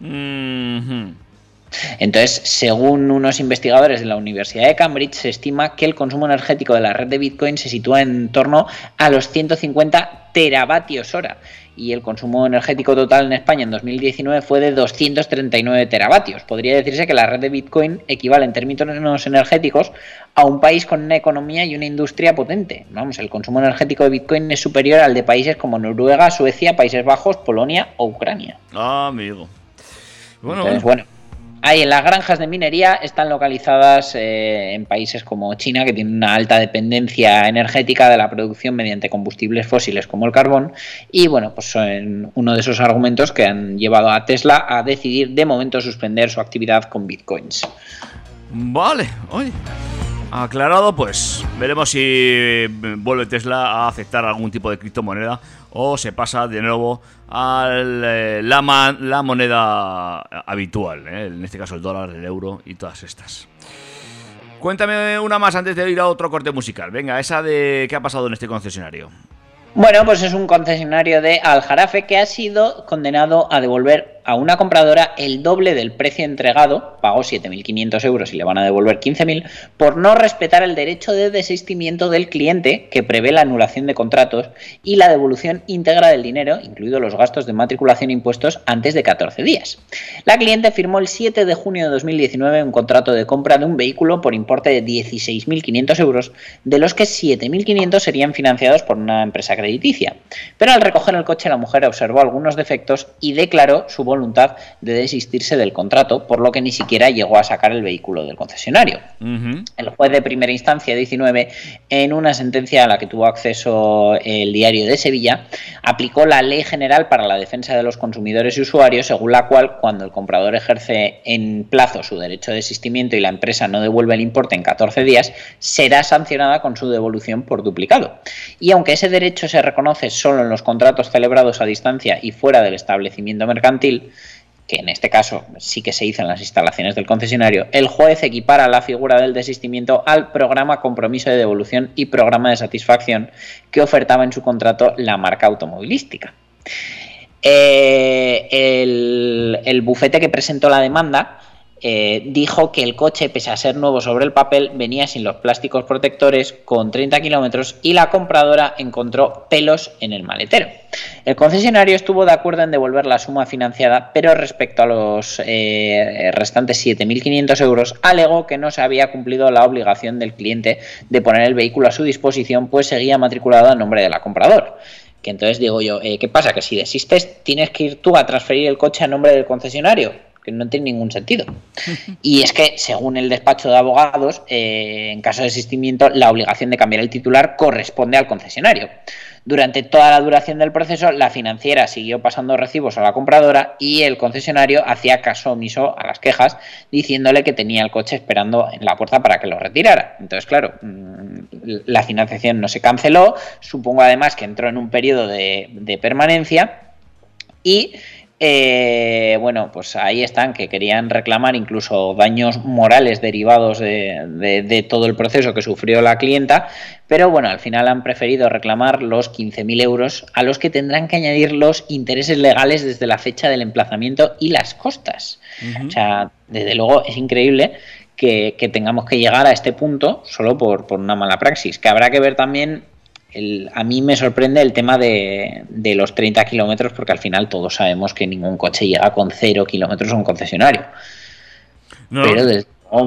Mhm. Entonces, según unos investigadores de la Universidad de Cambridge, se estima que el consumo energético de la red de Bitcoin se sitúa en torno a los 150 teravatios hora y el consumo energético total en España en 2019 fue de 239 teravatios. Podría decirse que la red de Bitcoin equivale en términos energéticos a un país con una economía y una industria potente. Vamos, el consumo energético de Bitcoin es superior al de países como Noruega, Suecia, Países Bajos, Polonia o Ucrania. Ah, amigo. Bueno, Entonces, bueno. Ahí las granjas de minería están localizadas eh, en países como China, que tienen una alta dependencia energética de la producción mediante combustibles fósiles como el carbón. Y bueno, pues son uno de esos argumentos que han llevado a Tesla a decidir de momento suspender su actividad con bitcoins. Vale, oye. Aclarado, pues veremos si vuelve Tesla a aceptar algún tipo de criptomoneda o se pasa de nuevo a la, ma- la moneda habitual, ¿eh? en este caso el dólar, el euro y todas estas. Cuéntame una más antes de ir a otro corte musical. Venga, esa de qué ha pasado en este concesionario. Bueno, pues es un concesionario de Aljarafe que ha sido condenado a devolver a una compradora el doble del precio entregado, pagó 7.500 euros y le van a devolver 15.000, por no respetar el derecho de desistimiento del cliente que prevé la anulación de contratos y la devolución íntegra del dinero, incluidos los gastos de matriculación e impuestos, antes de 14 días. La cliente firmó el 7 de junio de 2019 un contrato de compra de un vehículo por importe de 16.500 euros, de los que 7.500 serían financiados por una empresa crediticia. Pero al recoger el coche la mujer observó algunos defectos y declaró su voluntad de desistirse del contrato, por lo que ni siquiera llegó a sacar el vehículo del concesionario. El juez de primera instancia 19, en una sentencia a la que tuvo acceso el diario de Sevilla, aplicó la Ley General para la Defensa de los Consumidores y Usuarios, según la cual, cuando el comprador ejerce en plazo su derecho de desistimiento y la empresa no devuelve el importe en 14 días, será sancionada con su devolución por duplicado. Y aunque ese derecho se reconoce solo en los contratos celebrados a distancia y fuera del establecimiento mercantil, que en este caso sí que se hizo en las instalaciones del concesionario, el juez equipara la figura del desistimiento al programa compromiso de devolución y programa de satisfacción que ofertaba en su contrato la marca automovilística. Eh, el, el bufete que presentó la demanda eh, dijo que el coche, pese a ser nuevo sobre el papel, venía sin los plásticos protectores con 30 kilómetros y la compradora encontró pelos en el maletero. El concesionario estuvo de acuerdo en devolver la suma financiada, pero respecto a los eh, restantes 7.500 euros, alegó que no se había cumplido la obligación del cliente de poner el vehículo a su disposición, pues seguía matriculado a nombre de la compradora. Que entonces digo yo, eh, ¿qué pasa? Que si desistes, tienes que ir tú a transferir el coche a nombre del concesionario que no tiene ningún sentido. Y es que, según el despacho de abogados, eh, en caso de desistimiento, la obligación de cambiar el titular corresponde al concesionario. Durante toda la duración del proceso, la financiera siguió pasando recibos a la compradora y el concesionario hacía caso omiso a las quejas, diciéndole que tenía el coche esperando en la puerta para que lo retirara. Entonces, claro, mm, la financiación no se canceló, supongo además que entró en un periodo de, de permanencia y eh, bueno, pues ahí están, que querían reclamar incluso daños morales derivados de, de, de, todo el proceso que sufrió la clienta, pero bueno, al final han preferido reclamar los 15.000 euros a los que tendrán que añadir los intereses legales desde la fecha del emplazamiento y las costas. Uh -huh. O sea, desde luego es increíble que, que, tengamos que llegar a este punto solo por, por una mala praxis, que habrá que ver también el, a mí me sorprende el tema de, de los 30 kilómetros, porque al final todos sabemos que ningún coche llega con 0 kilómetros a un concesionario. No. Pero desde, oh,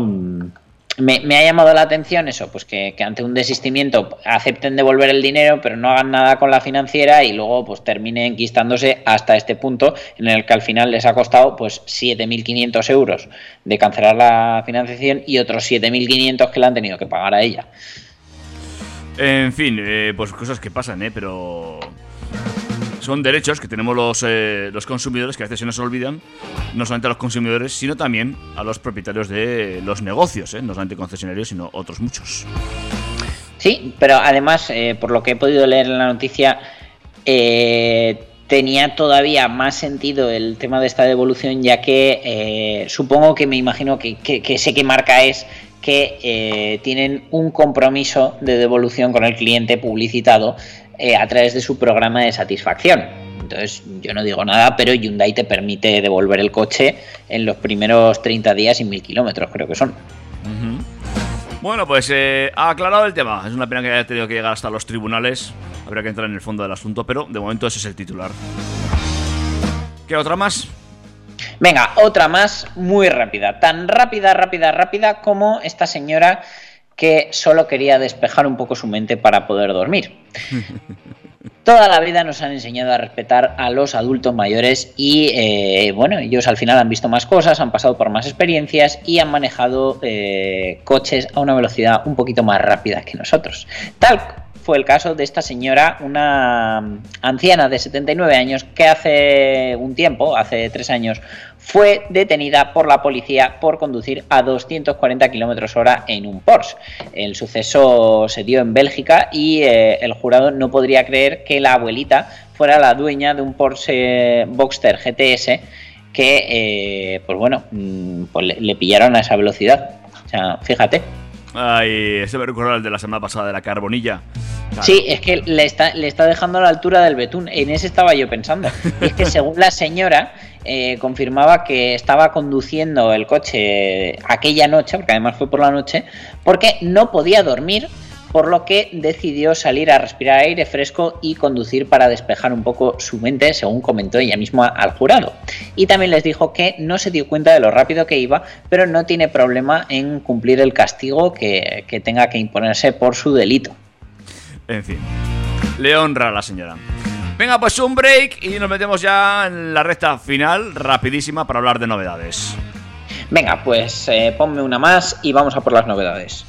me, me, ha llamado la atención eso, pues que, que, ante un desistimiento acepten devolver el dinero, pero no hagan nada con la financiera y luego pues terminen enquistándose hasta este punto en el que al final les ha costado pues 7.500 euros de cancelar la financiación y otros 7.500 que le han tenido que pagar a ella. En fin, eh, pues cosas que pasan, ¿eh? Pero son derechos que tenemos los, eh, los consumidores que a veces se nos olvidan, no solamente a los consumidores, sino también a los propietarios de los negocios, ¿eh? no solamente concesionarios, sino otros muchos. Sí, pero además, eh, por lo que he podido leer en la noticia, eh, tenía todavía más sentido el tema de esta devolución, ya que eh, supongo que me imagino que, sé qué marca es que eh, tienen un compromiso de devolución con el cliente publicitado eh, a través de su programa de satisfacción. Entonces yo no digo nada, pero Hyundai te permite devolver el coche en los primeros 30 días y 1000 kilómetros, creo que son. Bueno, pues eh, ha aclarado el tema. Es una pena que haya tenido que llegar hasta los tribunales. Habría que entrar en el fondo del asunto, pero de momento ese es el titular. ¿Qué otra más? Venga, otra más muy rápida. Tan rápida, rápida, rápida como esta señora que solo quería despejar un poco su mente para poder dormir. Toda la vida nos han enseñado a respetar a los adultos mayores y eh, bueno, ellos al final han visto más cosas, han pasado por más experiencias y han manejado eh, coches a una velocidad un poquito más rápida que nosotros. Tal fue el caso de esta señora, una anciana de 79 años que hace un tiempo, hace tres años, fue detenida por la policía por conducir a 240 kilómetros hora en un Porsche. El suceso se dio en Bélgica y eh, el jurado no podría creer que la abuelita fuera la dueña de un Porsche Boxster GTS que, eh, pues bueno, mm, pues le pillaron a esa velocidad. O sea, fíjate. Ay, ese me recuerda al de la semana pasada de la carbonilla. Sí, es que le está, le está dejando a la altura del betún. En ese estaba yo pensando. Y es que según la señora eh, confirmaba que estaba conduciendo el coche aquella noche, porque además fue por la noche, porque no podía dormir, por lo que decidió salir a respirar aire fresco y conducir para despejar un poco su mente, según comentó ella misma al jurado. Y también les dijo que no se dio cuenta de lo rápido que iba, pero no tiene problema en cumplir el castigo que, que tenga que imponerse por su delito. En fin, le honra a la señora. Venga, pues un break y nos metemos ya en la recta final, rapidísima, para hablar de novedades. Venga, pues eh, ponme una más y vamos a por las novedades.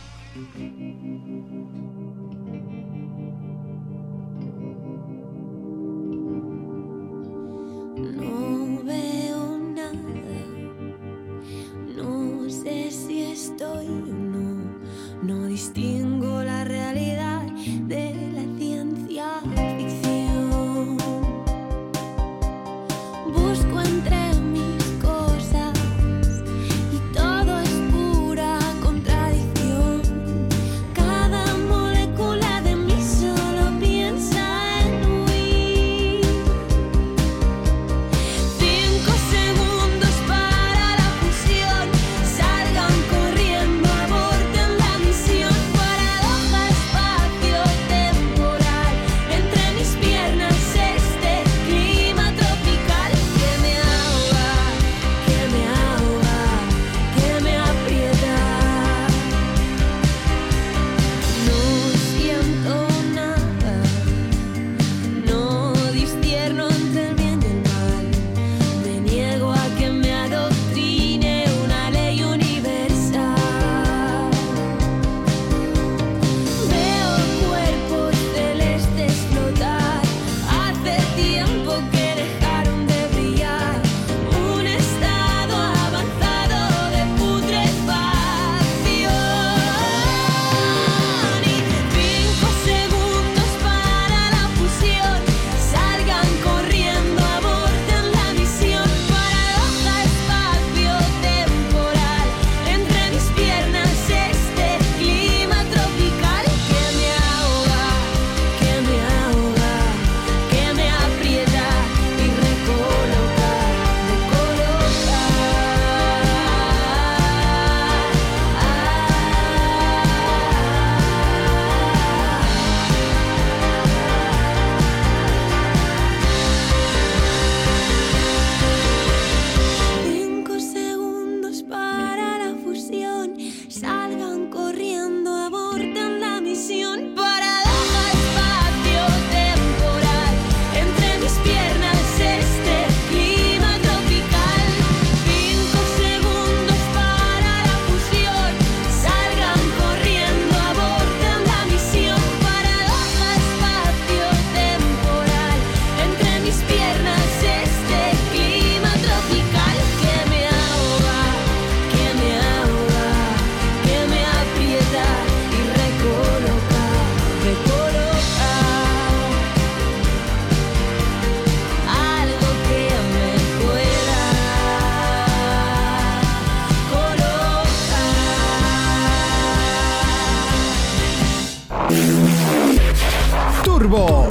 Turbo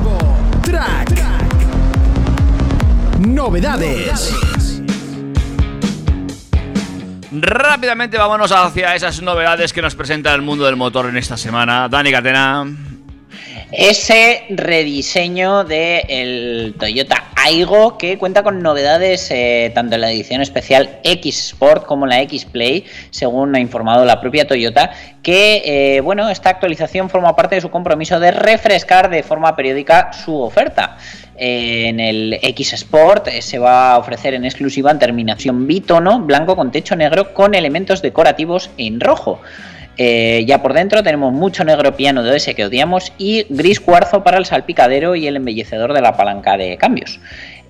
Track. Novedades. Rápidamente vámonos hacia esas novedades que nos presenta el mundo del motor en esta semana. Dani Catena. Ese rediseño del de Toyota Aigo que cuenta con novedades eh, tanto en la edición especial X Sport como en la X Play, según ha informado la propia Toyota, que eh, bueno, esta actualización forma parte de su compromiso de refrescar de forma periódica su oferta. Eh, en el X Sport se va a ofrecer en exclusiva en terminación bitono, blanco con techo negro con elementos decorativos en rojo. Eh, ya por dentro tenemos mucho negro piano de ese que odiamos y gris cuarzo para el salpicadero y el embellecedor de la palanca de cambios.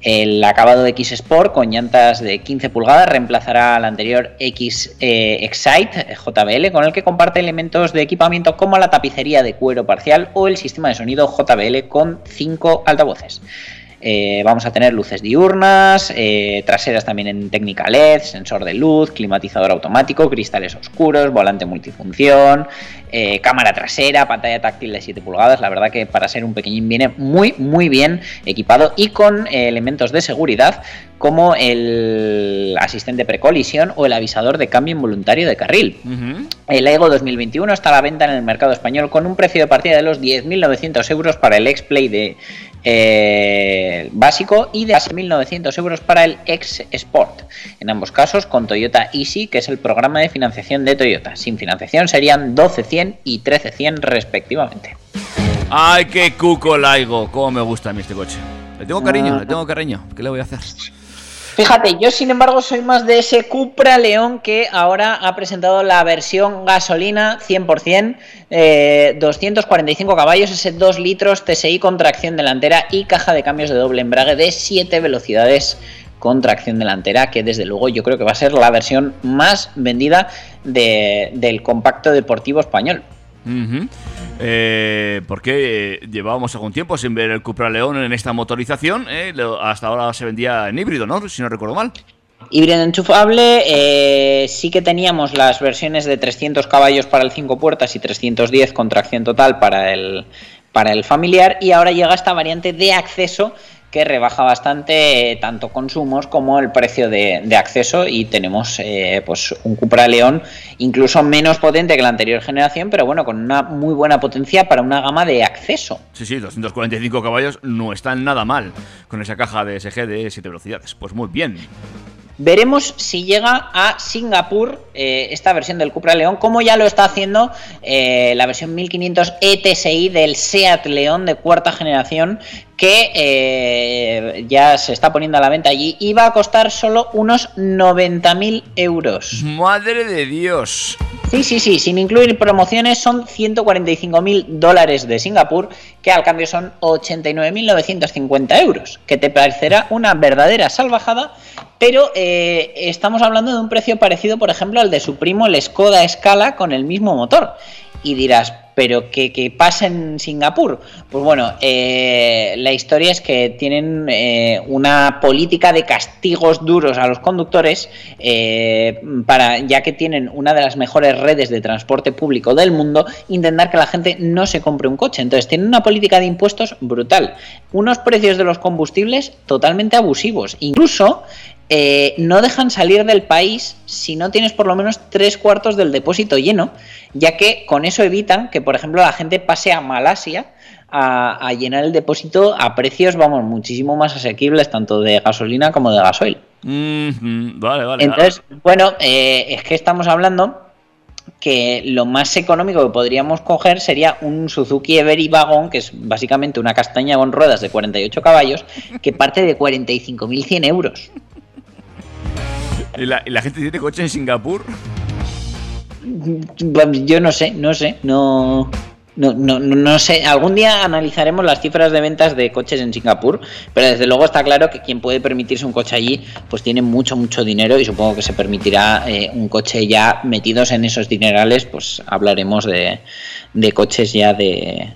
El acabado X Sport con llantas de 15 pulgadas reemplazará al anterior X eh, Excite JBL con el que comparte elementos de equipamiento como la tapicería de cuero parcial o el sistema de sonido JBL con 5 altavoces. Eh, vamos a tener luces diurnas, eh, traseras también en técnica LED, sensor de luz, climatizador automático, cristales oscuros, volante multifunción, eh, cámara trasera, pantalla táctil de 7 pulgadas. La verdad que para ser un pequeñín viene muy, muy bien equipado y con elementos de seguridad como el asistente precolisión o el avisador de cambio involuntario de carril. El Ego 2021 está a la venta en el mercado español con un precio de partida de los 10.900 euros para el X-Play de eh, básico y de 1.900 euros para el X Sport. En ambos casos con Toyota Easy, que es el programa de financiación de Toyota. Sin financiación serían 12.100 y 13.100 respectivamente. Ay, qué cuco laigo. Cómo me gusta a mí este coche. Le tengo cariño, le tengo cariño. ¿Qué le voy a hacer? Fíjate, yo sin embargo soy más de ese Cupra León que ahora ha presentado la versión gasolina 100%, eh, 245 caballos, ese 2 litros TSI con tracción delantera y caja de cambios de doble embrague de 7 velocidades con tracción delantera, que desde luego yo creo que va a ser la versión más vendida de- del compacto deportivo español. Eh, porque llevábamos algún tiempo sin ver el Cupra León en esta motorización. eh, hasta ahora se vendía en híbrido, ¿no? Si no recuerdo mal. Híbrido enchufable, eh, sí que teníamos las versiones de 300 caballos para el 5 puertas y 310 con tracción total para el, para el familiar y ahora llega esta variante de acceso que rebaja bastante eh, tanto consumos como el precio de, de acceso y tenemos eh, pues un Cupra León incluso menos potente que la anterior generación pero bueno con una muy buena potencia para una gama de acceso. Sí, sí, 245 caballos no están nada mal con esa caja de SG de 7 velocidades. Pues muy bien. Veremos si llega a Singapur eh, esta versión del Cupra León, como ya lo está haciendo eh, la versión 1500 ETSI del Seat León de cuarta generación, que eh, ya se está poniendo a la venta allí y va a costar solo unos 90.000 euros. Madre de Dios. Sí, sí, sí, sin incluir promociones son 145.000 dólares de Singapur, que al cambio son 89.950 euros, que te parecerá una verdadera salvajada, pero eh, estamos hablando de un precio parecido, por ejemplo, al de su primo, el Skoda Scala, con el mismo motor. Y dirás, ¿pero qué, qué pasa en Singapur? Pues bueno, eh, la historia es que tienen eh, una política de castigos duros a los conductores, eh, para, ya que tienen una de las mejores redes de transporte público del mundo, intentar que la gente no se compre un coche. Entonces, tienen una política de impuestos brutal. Unos precios de los combustibles totalmente abusivos. Incluso eh, no dejan salir del país si no tienes por lo menos tres cuartos del depósito lleno, ya que con eso evitan que, por ejemplo, la gente pase a Malasia a, a llenar el depósito a precios, vamos, muchísimo más asequibles, tanto de gasolina como de gasoil. Vale, vale. Entonces, bueno, eh, es que estamos hablando que lo más económico que podríamos coger sería un Suzuki Every Wagon, que es básicamente una castaña con ruedas de 48 caballos, que parte de 45.100 euros. ¿Y la, gente tiene coche en Singapur? Yo no sé, no sé, no, no, no, no- sé. Algún día analizaremos las cifras de ventas de coches en Singapur, pero desde luego está claro que quien puede permitirse un coche allí, pues tiene mucho, mucho dinero y supongo que se permitirá eh, un coche ya metidos en esos dinerales, pues hablaremos de, de coches ya de-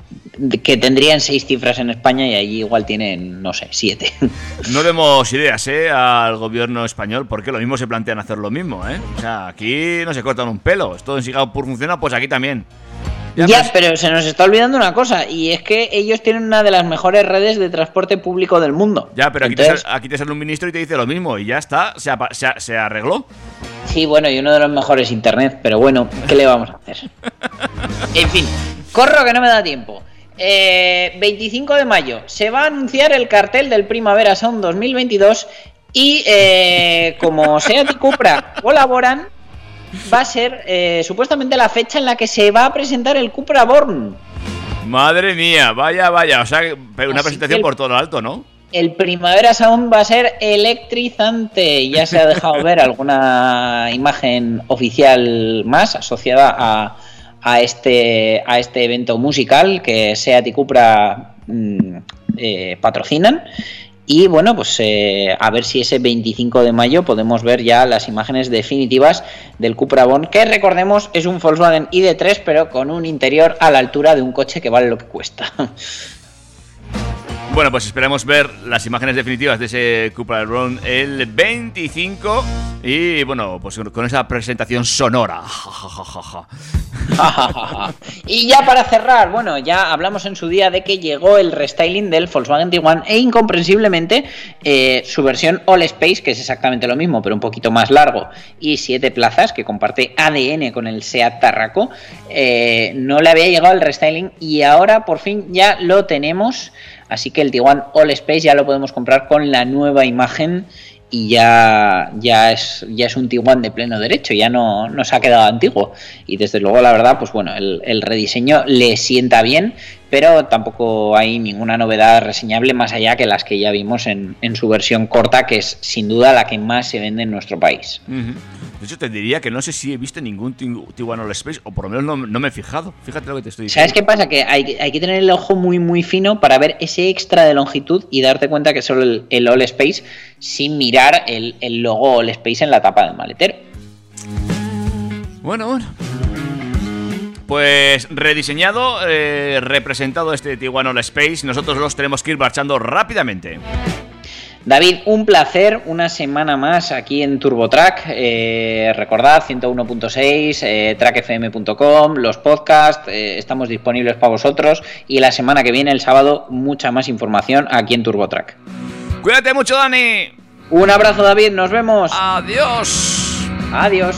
que tendrían seis cifras en España y allí igual tienen, no sé, siete. No demos ideas, ¿eh? Al gobierno español, porque lo mismo se plantean hacer lo mismo, ¿eh? O sea, aquí no se cortan un pelo. Esto en Singapur funciona, pues aquí también. Ya, pues- pero se nos está olvidando una cosa, y es que ellos tienen una de las mejores redes de transporte público del mundo. Ya, pero aquí, Entonces, te sale, aquí te sale un ministro y te dice lo mismo y ya está, se, se se arregló. Sí, bueno, y uno de los mejores internet, pero bueno, ¿qué le vamos a hacer? En fin, corro que no me da tiempo. Eh, 25 de mayo se va a anunciar el cartel del Primavera Sound 2022 y eh, como Seat y Cupra colaboran, va a ser eh, supuestamente la fecha en la que se va a presentar el Cupra Born. Madre mía, vaya, vaya. O sea, una Así presentación por todo lo alto, ¿no? El Primavera Sound va a ser electrizante. Ya se ha dejado ver alguna imagen oficial más asociada a, a este, a este evento musical que Seat y Cupra mm, eh, patrocinan. Y bueno, pues eh, a ver si ese 25 de mayo podemos ver ya las imágenes definitivas del Cupra Born, que recordemos es un Volkswagen ID3, pero con un interior a la altura de un coche que vale lo que cuesta. Bueno, pues esperemos ver las imágenes definitivas de ese Cupra Run el 25 y bueno, pues con esa presentación sonora. y ya para cerrar, bueno, ya hablamos en su día de que llegó el restyling del Volkswagen Tiguan e incomprensiblemente eh, su versión All Space, que es exactamente lo mismo, pero un poquito más largo, y siete plazas, que comparte ADN con el Seat Tarraco, eh, no le había llegado el restyling y ahora por fin ya lo tenemos. Así que el Tiguan All Space ya lo podemos comprar con la nueva imagen y ya, ya, es, ya es un Tiguan de pleno derecho, ya no, no se ha quedado antiguo. Y desde luego, la verdad, pues bueno, el, el rediseño le sienta bien, pero tampoco hay ninguna novedad reseñable más allá que las que ya vimos en, en su versión corta, que es sin duda la que más se vende en nuestro país. De hecho, te diría que no sé si he visto ningún Ti- Tiguan All Space, o por lo menos no, no me he fijado. Fíjate lo que te estoy diciendo. ¿Sabes qué pasa? Que hay, hay que tener el ojo muy muy fino para ver ese extra de longitud y darte cuenta que es solo el, el All Space sin mirar el, el logo All Space en la tapa del maletero. Bueno, bueno. Pues rediseñado, eh, representado este Tiguan All Space, nosotros los tenemos que ir marchando rápidamente. David, un placer, una semana más aquí en TurboTrack. Eh, recordad, 101.6, eh, trackfm.com, los podcasts, eh, estamos disponibles para vosotros. Y la semana que viene, el sábado, mucha más información aquí en TurboTrack. Cuídate mucho, Dani. Un abrazo, David, nos vemos. Adiós. Adiós.